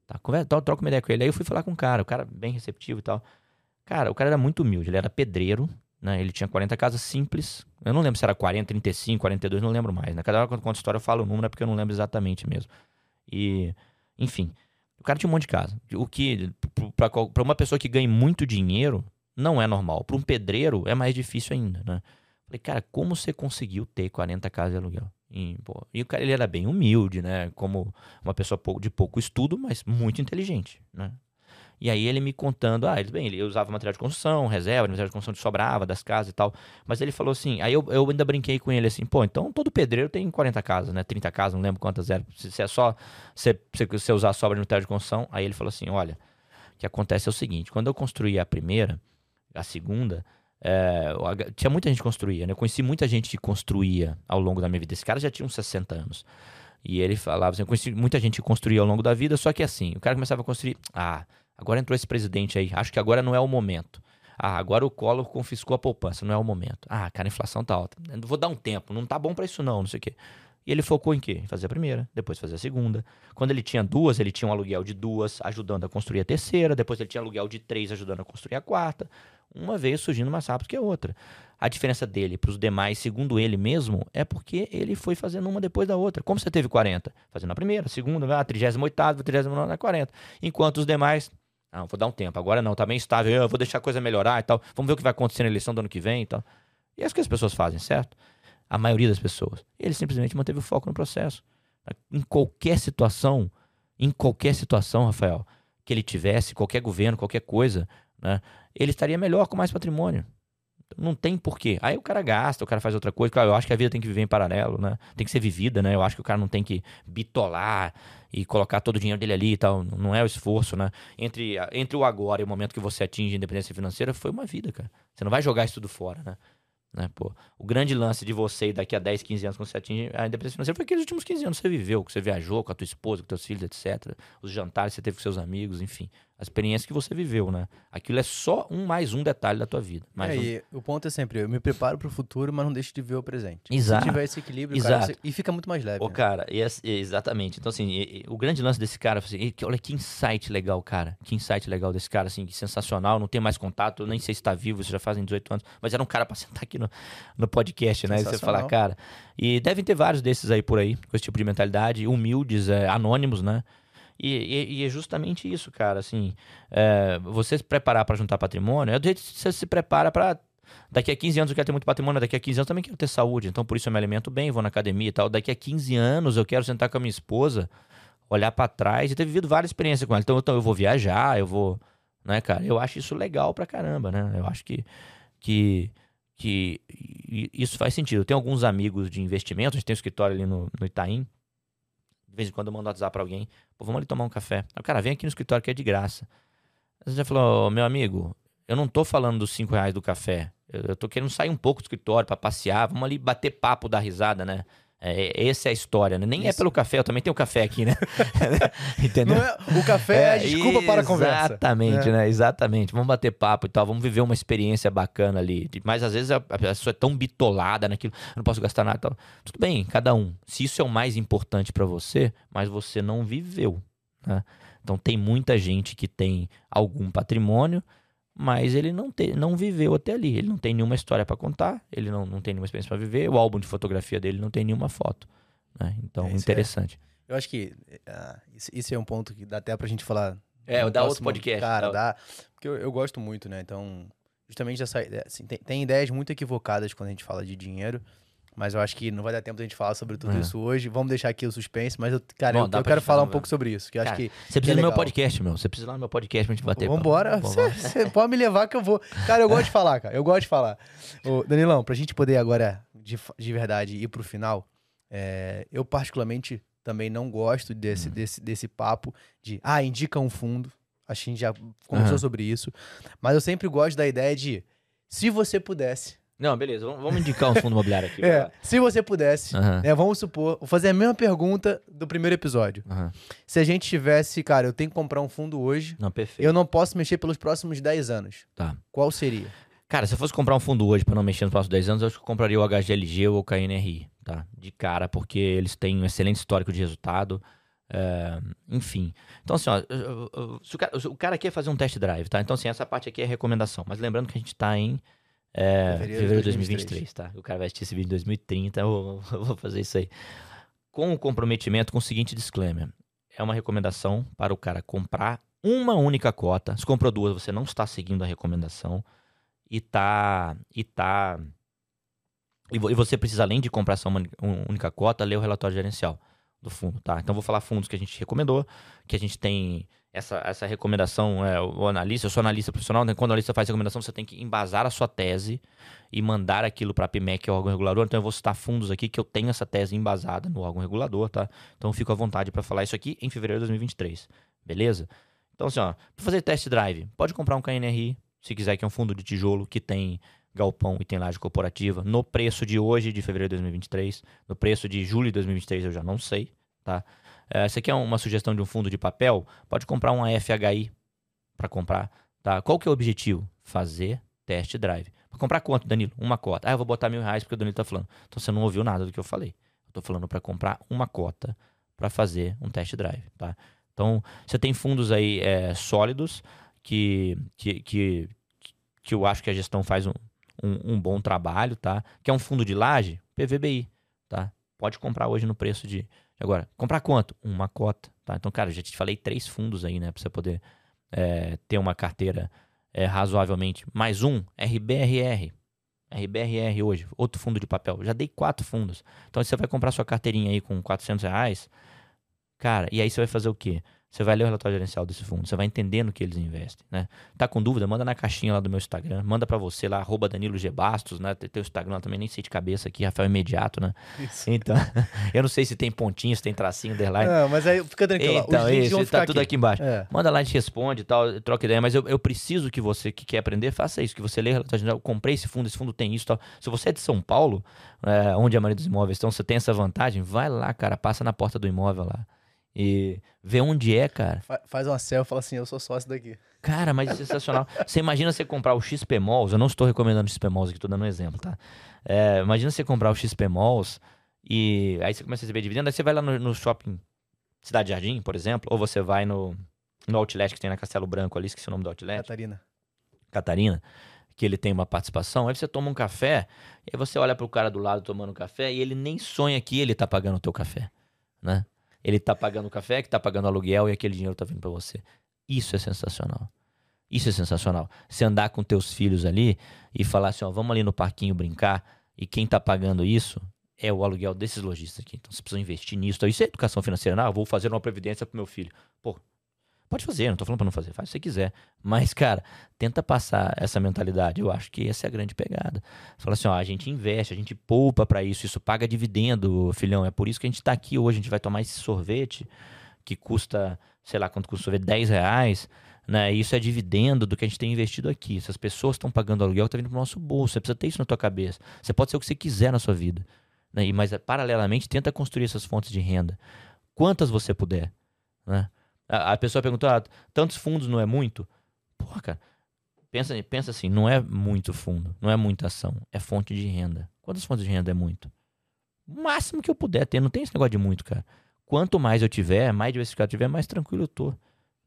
Tá, conversa, troca uma ideia com ele. Aí eu fui falar com o cara, o cara bem receptivo e tal. Cara, o cara era muito humilde, ele era pedreiro, né? Ele tinha 40 casas simples. Eu não lembro se era 40, 35, 42, não lembro mais. Né? Cada hora que eu conto história eu falo o número, é porque eu não lembro exatamente mesmo. E, enfim, o cara tinha um monte de casa. O que, para uma pessoa que ganha muito dinheiro, não é normal. Para um pedreiro, é mais difícil ainda, né? Falei, cara, como você conseguiu ter 40 casas de aluguel? E, pô, e o cara ele era bem humilde, né? Como uma pessoa de pouco estudo, mas muito inteligente, né? E aí ele me contando, ah, ele, bem, ele usava material de construção, reserva, material de construção que sobrava das casas e tal. Mas ele falou assim, aí eu, eu ainda brinquei com ele assim, pô, então todo pedreiro tem 40 casas, né? 30 casas, não lembro quantas eram. Se, se é só você, você usar sobra de material de construção, aí ele falou assim, olha, o que acontece é o seguinte, quando eu construí a primeira, a segunda, é, tinha muita gente que construía, né? Eu conheci muita gente que construía ao longo da minha vida. Esse cara já tinha uns 60 anos. E ele falava assim: eu conheci muita gente que construía ao longo da vida, só que assim, o cara começava a construir. Ah, agora entrou esse presidente aí, acho que agora não é o momento. Ah, agora o Collor confiscou a poupança, não é o momento. Ah, cara, a inflação tá alta. Vou dar um tempo, não tá bom para isso não, não sei o quê. E ele focou em quê? Em fazer a primeira, depois fazer a segunda. Quando ele tinha duas, ele tinha um aluguel de duas, ajudando a construir a terceira. Depois ele tinha aluguel de três, ajudando a construir a quarta. Uma vez surgindo mais rápido que a outra. A diferença dele para os demais, segundo ele mesmo, é porque ele foi fazendo uma depois da outra. Como você teve 40? Fazendo a primeira, a segunda, a 38, a 39, a 40. Enquanto os demais, não, vou dar um tempo. Agora não, tá bem estável. Eu vou deixar a coisa melhorar e tal. Vamos ver o que vai acontecer na eleição do ano que vem e tal. E é isso que as pessoas fazem, certo? a maioria das pessoas. Ele simplesmente manteve o foco no processo. Em qualquer situação, em qualquer situação, Rafael, que ele tivesse, qualquer governo, qualquer coisa, né, ele estaria melhor com mais patrimônio. Não tem porquê. Aí o cara gasta, o cara faz outra coisa. Eu acho que a vida tem que viver em paralelo, né? Tem que ser vivida, né? Eu acho que o cara não tem que bitolar e colocar todo o dinheiro dele ali e tal. Não é o esforço, né? Entre, entre o agora e o momento que você atinge a independência financeira, foi uma vida, cara. Você não vai jogar isso tudo fora, né? Né, pô, o grande lance de você daqui a 10, 15 anos, quando você atinge a independência financeira, foi aqueles últimos 15 anos que você viveu, que você viajou com a tua esposa, com teus filhos, etc. Os jantares que você teve com seus amigos, enfim. A experiência que você viveu, né? Aquilo é só um mais um detalhe da tua vida. Mais é, um... o ponto é sempre, eu me preparo para o futuro, mas não deixo de ver o presente. Exato. Se tiver esse equilíbrio, Exato. cara, você- e fica muito mais leve. Ô, né? cara, exatamente. Então, assim, e- e o grande lance desse cara, assim, olha que insight legal, cara. Que insight legal desse cara, assim, que sensacional. Não tem mais contato, nem sei se tá vivo, isso já fazem 18 anos. Mas era um cara pra sentar aqui no, no podcast, né? E você falar, cara. E devem ter vários desses aí por aí, com esse tipo de mentalidade, humildes, é, anônimos, né? E, e- e é justamente isso, cara. Assim, é, você se preparar pra juntar patrimônio, é do jeito que você se prepara pra Daqui a 15 anos eu quero ter muito patrimônio, daqui a 15 anos também quero ter saúde. Então, por isso eu me alimento bem, vou na academia e tal. Daqui a 15 anos eu quero sentar com a minha esposa, olhar pra trás e ter vivido várias experiências com ela. Então, então eu vou viajar, eu vou. Né, cara? Eu acho isso legal pra caramba, né? Eu acho que. que que isso faz sentido. Eu tenho alguns amigos de investimento, a gente tem um escritório ali no, no Itaim. Vez em quando eu mando WhatsApp pra alguém, pô, vamos ali tomar um café. Aí o cara, vem aqui no escritório que é de graça. Aí Você já falou, "Ô, meu amigo, eu não tô falando dos 5 reais do café. Eu, eu tô querendo sair um pouco do escritório pra passear, vamos ali bater papo, dar risada, né? É, é- essa é a história, né? Nem é Isso. pelo café, eu também tenho café aqui, né? Entendeu? É- o café é, a desculpa para a conversa. Exatamente, É. né? Exatamente. Vamos bater papo e tal, vamos viver uma experiência bacana ali. Mas às vezes a, a pessoa é tão bitolada naquilo, eu não posso gastar nada e tal. Tudo bem, cada um. Se isso é o mais importante pra você, mas você não viveu, né? Então tem muita gente que tem algum patrimônio, mas ele não, te, não viveu até ali. Ele não tem nenhuma história pra contar, ele não, não tem nenhuma experiência pra viver, o álbum de fotografia dele não tem nenhuma foto. né? Então, É, é- interessante. Eu acho que ah, isso, é um ponto que dá até pra gente falar. É, no dá outro podcast, Cara, dá- dá. Porque eu, eu gosto muito, né? Então, justamente essa. ideia, assim, tem, tem ideias muito equivocadas quando a gente fala de dinheiro. Mas eu acho que não vai dar tempo da gente falar sobre tudo É. isso hoje. Vamos deixar aqui o suspense, mas eu, cara, Bom, eu, eu quero falar um pouco sobre isso. Que eu acho Cara, que. Você precisa que é no meu podcast, meu. Você precisa ir lá no meu podcast pra gente bater. Vambora. Vamos Você pode me levar que eu vou. Cara, eu gosto de falar, cara. Eu gosto de falar. Ô, Danilão, pra gente poder agora, de, de verdade, ir pro final, é, eu particularmente também não gosto desse, Hum. desse, desse papo de, ah, indica um fundo. Acho que a gente já conversou Aham. sobre isso. Mas eu sempre gosto da ideia de, se você pudesse. Não, beleza. Vamos, vamos indicar um fundo imobiliário aqui. É, se você pudesse. Aham, né, vamos supor, vou fazer a mesma pergunta do primeiro episódio. aham. Se a gente tivesse, cara, eu tenho que comprar um fundo hoje, Não, perfeito. eu não posso mexer pelos próximos 10 anos. Tá. Qual seria? Cara, se eu fosse comprar um fundo hoje pra não mexer nos próximos 10 anos, eu acho que eu compraria o HGLG ou o KNRI, tá? De cara, porque eles têm um excelente histórico de resultado. é, enfim. Então, assim, ó, se o, cara, se o cara quer fazer um test drive, tá? Então, assim, essa parte aqui é recomendação. Mas lembrando que a gente tá em é, Fevereiro de fevereiro de 2023, 2023, tá? O cara vai assistir esse vídeo em 2030, eu, eu vou fazer isso aí. Com o comprometimento, com o seguinte disclaimer. É uma recomendação para o cara comprar uma única cota. Se comprou duas, você não está seguindo a recomendação. E tá. E tá. E, vo- você precisa, além de comprar essa uma um- única cota, ler o relatório gerencial do fundo, tá? Então vou falar fundos que a gente recomendou, que a gente tem essa, essa recomendação, é, o analista, eu sou analista profissional, né? quando o analista faz recomendação, você tem que embasar a sua tese e mandar aquilo para a PMEC, é o órgão regulador. Então eu vou citar fundos aqui que eu tenho essa tese embasada no órgão regulador, tá? Então eu fico à vontade para falar isso aqui em fevereiro de 2023, beleza? Então assim, ó, para fazer test drive, pode comprar um KNRI, se quiser, que é um fundo de tijolo que tem galpão e tem laje corporativa, no preço de hoje, de fevereiro de 2023, no preço de julho de 2023 eu já não sei, tá? É, você quer uma sugestão de um fundo de papel? Pode comprar um AFHI para comprar, tá? Qual que é o objetivo? Fazer test drive. Pra comprar quanto, Danilo? Uma cota. Ah, eu vou botar mil reais porque o Danilo tá falando. Então você não ouviu nada do que eu falei. Eu tô falando para comprar uma cota para fazer um test drive, tá? Então, você tem fundos aí é, sólidos que, que, que, que eu acho que a gestão faz um, um, um bom trabalho, tá? Que é um fundo de laje, PVBI, tá? Pode comprar hoje no preço de. Agora, comprar quanto? Uma cota, tá? Então, cara, já te falei três fundos aí, né? Pra você poder é, ter uma carteira é, razoavelmente. Mais um, RBRR. RBRR hoje, outro fundo de papel. Já dei quatro fundos. Então, você vai comprar sua carteirinha aí com 400 reais, cara, e aí você vai fazer o quê? Você vai ler o relatório gerencial desse fundo, você vai entender no que eles investem, né? Tá com dúvida? Manda na caixinha lá do meu Instagram, manda pra você lá, arroba Danilo G. Bastos, né? Tem teu Instagram lá também, nem sei de cabeça aqui, Rafael Imediato, né? Isso. Então, eu não sei se tem pontinho, se tem tracinho, underline. Não, mas aí fica tranquilo. Então, os isso, tá ficar tudo aqui embaixo. É. Manda lá, a gente responde e tal, troca ideia. Mas eu, eu preciso que você que quer aprender, faça isso. Que você leia, relatório gerencial, eu comprei esse fundo, esse fundo tem isso e tal. Se você é de São Paulo, é, onde a maioria dos imóveis estão, você tem essa vantagem, vai lá, cara, passa na porta do imóvel lá. E ver onde é, cara. Fa- Faz uma selfie e fala assim, eu sou sócio daqui. Cara, mas é sensacional. Você imagina você comprar o XP Malls, eu não estou recomendando XP Malls aqui, tô dando um exemplo, tá? É, imagina você comprar o XP Malls e aí você começa a receber dividendo, aí você vai lá no, no shopping Cidade Jardim, por exemplo, ou você vai no, no Outlet que tem na Castelo Branco ali, esqueci o nome do Outlet. Catarina. Catarina, que ele tem uma participação, aí você toma um café, e aí você olha pro cara do lado tomando café, e ele nem sonha que ele tá pagando o teu café, né? Ele tá pagando o café, que tá pagando aluguel, e aquele dinheiro tá vindo pra você. Isso é sensacional. Isso é sensacional. Você andar com teus filhos ali e falar assim, ó, vamos ali no parquinho brincar, e quem tá pagando isso é o aluguel desses lojistas aqui. Então você precisa investir nisso. Então, isso é educação financeira. Eu vou fazer uma previdência pro meu filho. Pô, pode fazer, não tô falando pra não fazer, faz se você quiser. Mas, cara, tenta passar essa mentalidade. Eu acho que essa é a grande pegada. Fala assim, ó, a gente investe, a gente poupa pra isso, isso paga dividendo, filhão. É por isso que a gente tá aqui hoje, a gente vai tomar esse sorvete que custa, sei lá quanto custa o sorvete, 10 reais, né? Isso é dividendo do que a gente tem investido aqui. Se as pessoas estão pagando aluguel, tá vindo pro nosso bolso. Você precisa ter isso na tua cabeça. Você pode ser o que você quiser na sua vida. Né? Mas, paralelamente, tenta construir essas fontes de renda. Quantas você puder, né? A, a pessoa perguntou, ah, tantos fundos não é muito? Porra, cara, pensa, pensa assim, não é muito fundo, não é muita ação, é fonte de renda. Quantas fontes de renda é muito? O máximo que eu puder ter, não tem esse negócio de muito, cara. Quanto mais eu tiver, mais diversificado eu tiver, mais tranquilo eu tô.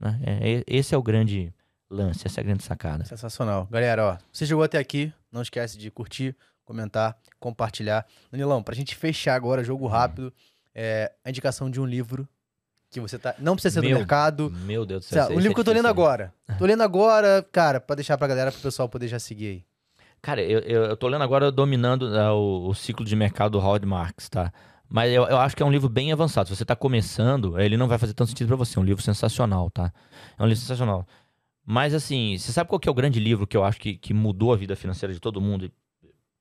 né? É, é- esse é o grande lance, essa é a grande sacada. Sensacional. Galera, ó, você chegou até aqui, não esquece de curtir, comentar, compartilhar. Danilão, pra gente fechar agora, jogo rápido, é, a indicação de um livro que você tá... Não precisa ser do Meu mercado. Meu Deus do céu. o livro que eu tô lendo agora. Tô lendo agora, cara, pra deixar pra galera, pro pessoal poder já seguir aí. Cara, eu, eu, eu tô lendo agora Dominando né, o, o Ciclo de Mercado do Howard Marks, tá? Mas eu, eu acho que é um livro bem avançado. Se você tá começando, ele não vai fazer tanto sentido pra você. É um livro sensacional, tá? É um livro sensacional. Mas assim, você sabe qual que é o grande livro que eu acho que, que mudou a vida financeira de todo mundo?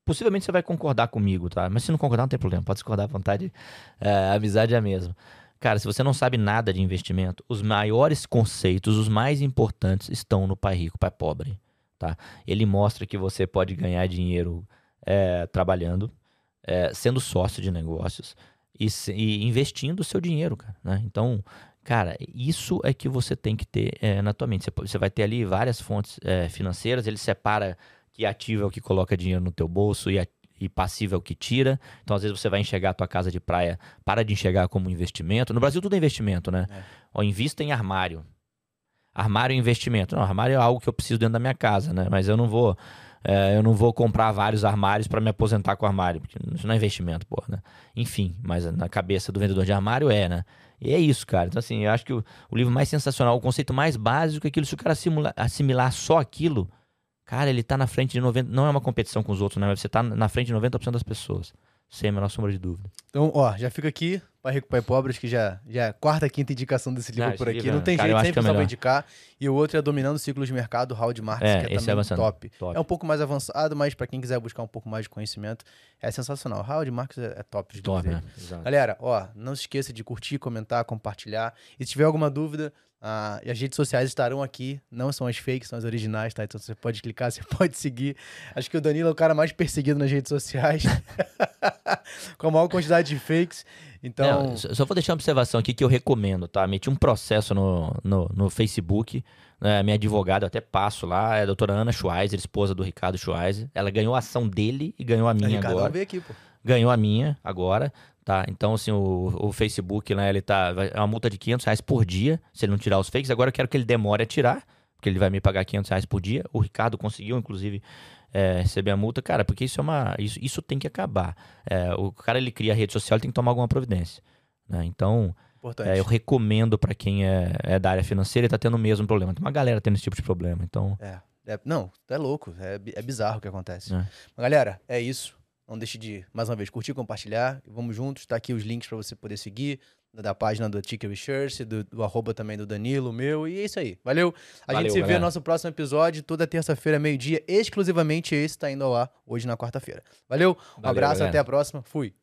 Possivelmente você vai concordar comigo, tá? Mas se não concordar, não tem problema. Pode discordar à vontade. É, a amizade é a mesma. Cara, se você não sabe nada de investimento, os maiores conceitos, os mais importantes, estão no Pai Rico, Pai Pobre. Tá? Ele mostra que você pode ganhar dinheiro é, trabalhando, é, sendo sócio de negócios e, e investindo o seu dinheiro, cara. né? Então, cara, isso é que você tem que ter é, na tua mente. Você, você vai ter ali várias fontes é, financeiras, ele separa que ativo é o que coloca dinheiro no teu bolso e, e passivo é o que tira. Então, às vezes, você vai enxergar a tua casa de praia, para de enxergar como investimento. No Brasil, tudo é investimento, né? É. Ó, invista em armário. Armário é investimento. Não, armário é algo que eu preciso dentro da minha casa, né? Mas eu não vou, é, eu não vou comprar vários armários para me aposentar com armário, porque isso não é investimento, porra, né? Enfim, mas na cabeça do vendedor de armário é, né? E é isso, cara. Então, assim, eu acho que o, o livro mais sensacional, o conceito mais básico é aquilo. Se o cara assimilar, assimilar só aquilo, cara, ele tá na frente de 90%. Não é uma competição com os outros, né? Mas você tá na frente de 90% das pessoas. Sem a menor sombra de dúvida. Então, ó, já fica aqui, Pai Rico, Pai Pobre, acho que já, já é a quarta, quinta indicação desse livro Ah, por aqui. livro, Não tem cara, jeito, sempre que é só vou melhor. indicar. E o outro é Dominando Ciclos de Mercado, Howard Marks, É, que é esse é também bastante top. top. É um pouco mais avançado, mas pra quem quiser buscar um pouco mais de conhecimento, é sensacional. Howard Marks é, é top de Top, né? Galera, ó, não se esqueça de curtir, comentar, compartilhar. E se tiver alguma dúvida, ah, as redes sociais estarão aqui. Não são as fakes, são as originais, tá? Então você pode clicar, você pode seguir. Acho que o Danilo é o cara mais perseguido nas redes sociais. Com a maior quantidade de fakes. Então, Não, só vou deixar uma observação aqui que eu recomendo, tá? Meti um processo no, no, no Facebook. né? minha advogada, eu até passo lá, é a doutora Ana Schweizer, esposa do Ricardo Schweizer. Ela ganhou a ação dele e ganhou a minha Ricardo agora. veio aqui, pô. Ganhou a minha agora, tá? Então, assim, o, o Facebook, né, ele tá... É uma multa de 500 reais por dia, se ele não tirar os fakes. Agora eu quero que ele demore a tirar, porque ele vai me pagar 500 reais por dia. O Ricardo conseguiu, inclusive, é, receber a multa. Cara, porque isso é uma... Isso, isso tem que acabar. É, o cara, ele cria a rede social, ele tem que tomar alguma providência. né? Então, é, eu recomendo pra quem é, é da área financeira e tá tendo o mesmo problema. Tem uma galera tendo esse tipo de problema, então... É, é- não, é louco. É, é bizarro o que acontece. É. Mas, galera, é isso. Não deixe de, mais uma vez, curtir, compartilhar. Vamos juntos. Tá aqui os links pra você poder seguir. Da, página do Ticker Research, do, do arroba também do Danilo, meu. E é isso aí. Valeu. A Valeu, gente se vê galera. no nosso próximo episódio, toda terça-feira, meio-dia. Exclusivamente esse tá indo ao ar hoje na quarta-feira. Valeu, um Valeu, abraço, galera. até a próxima. Fui.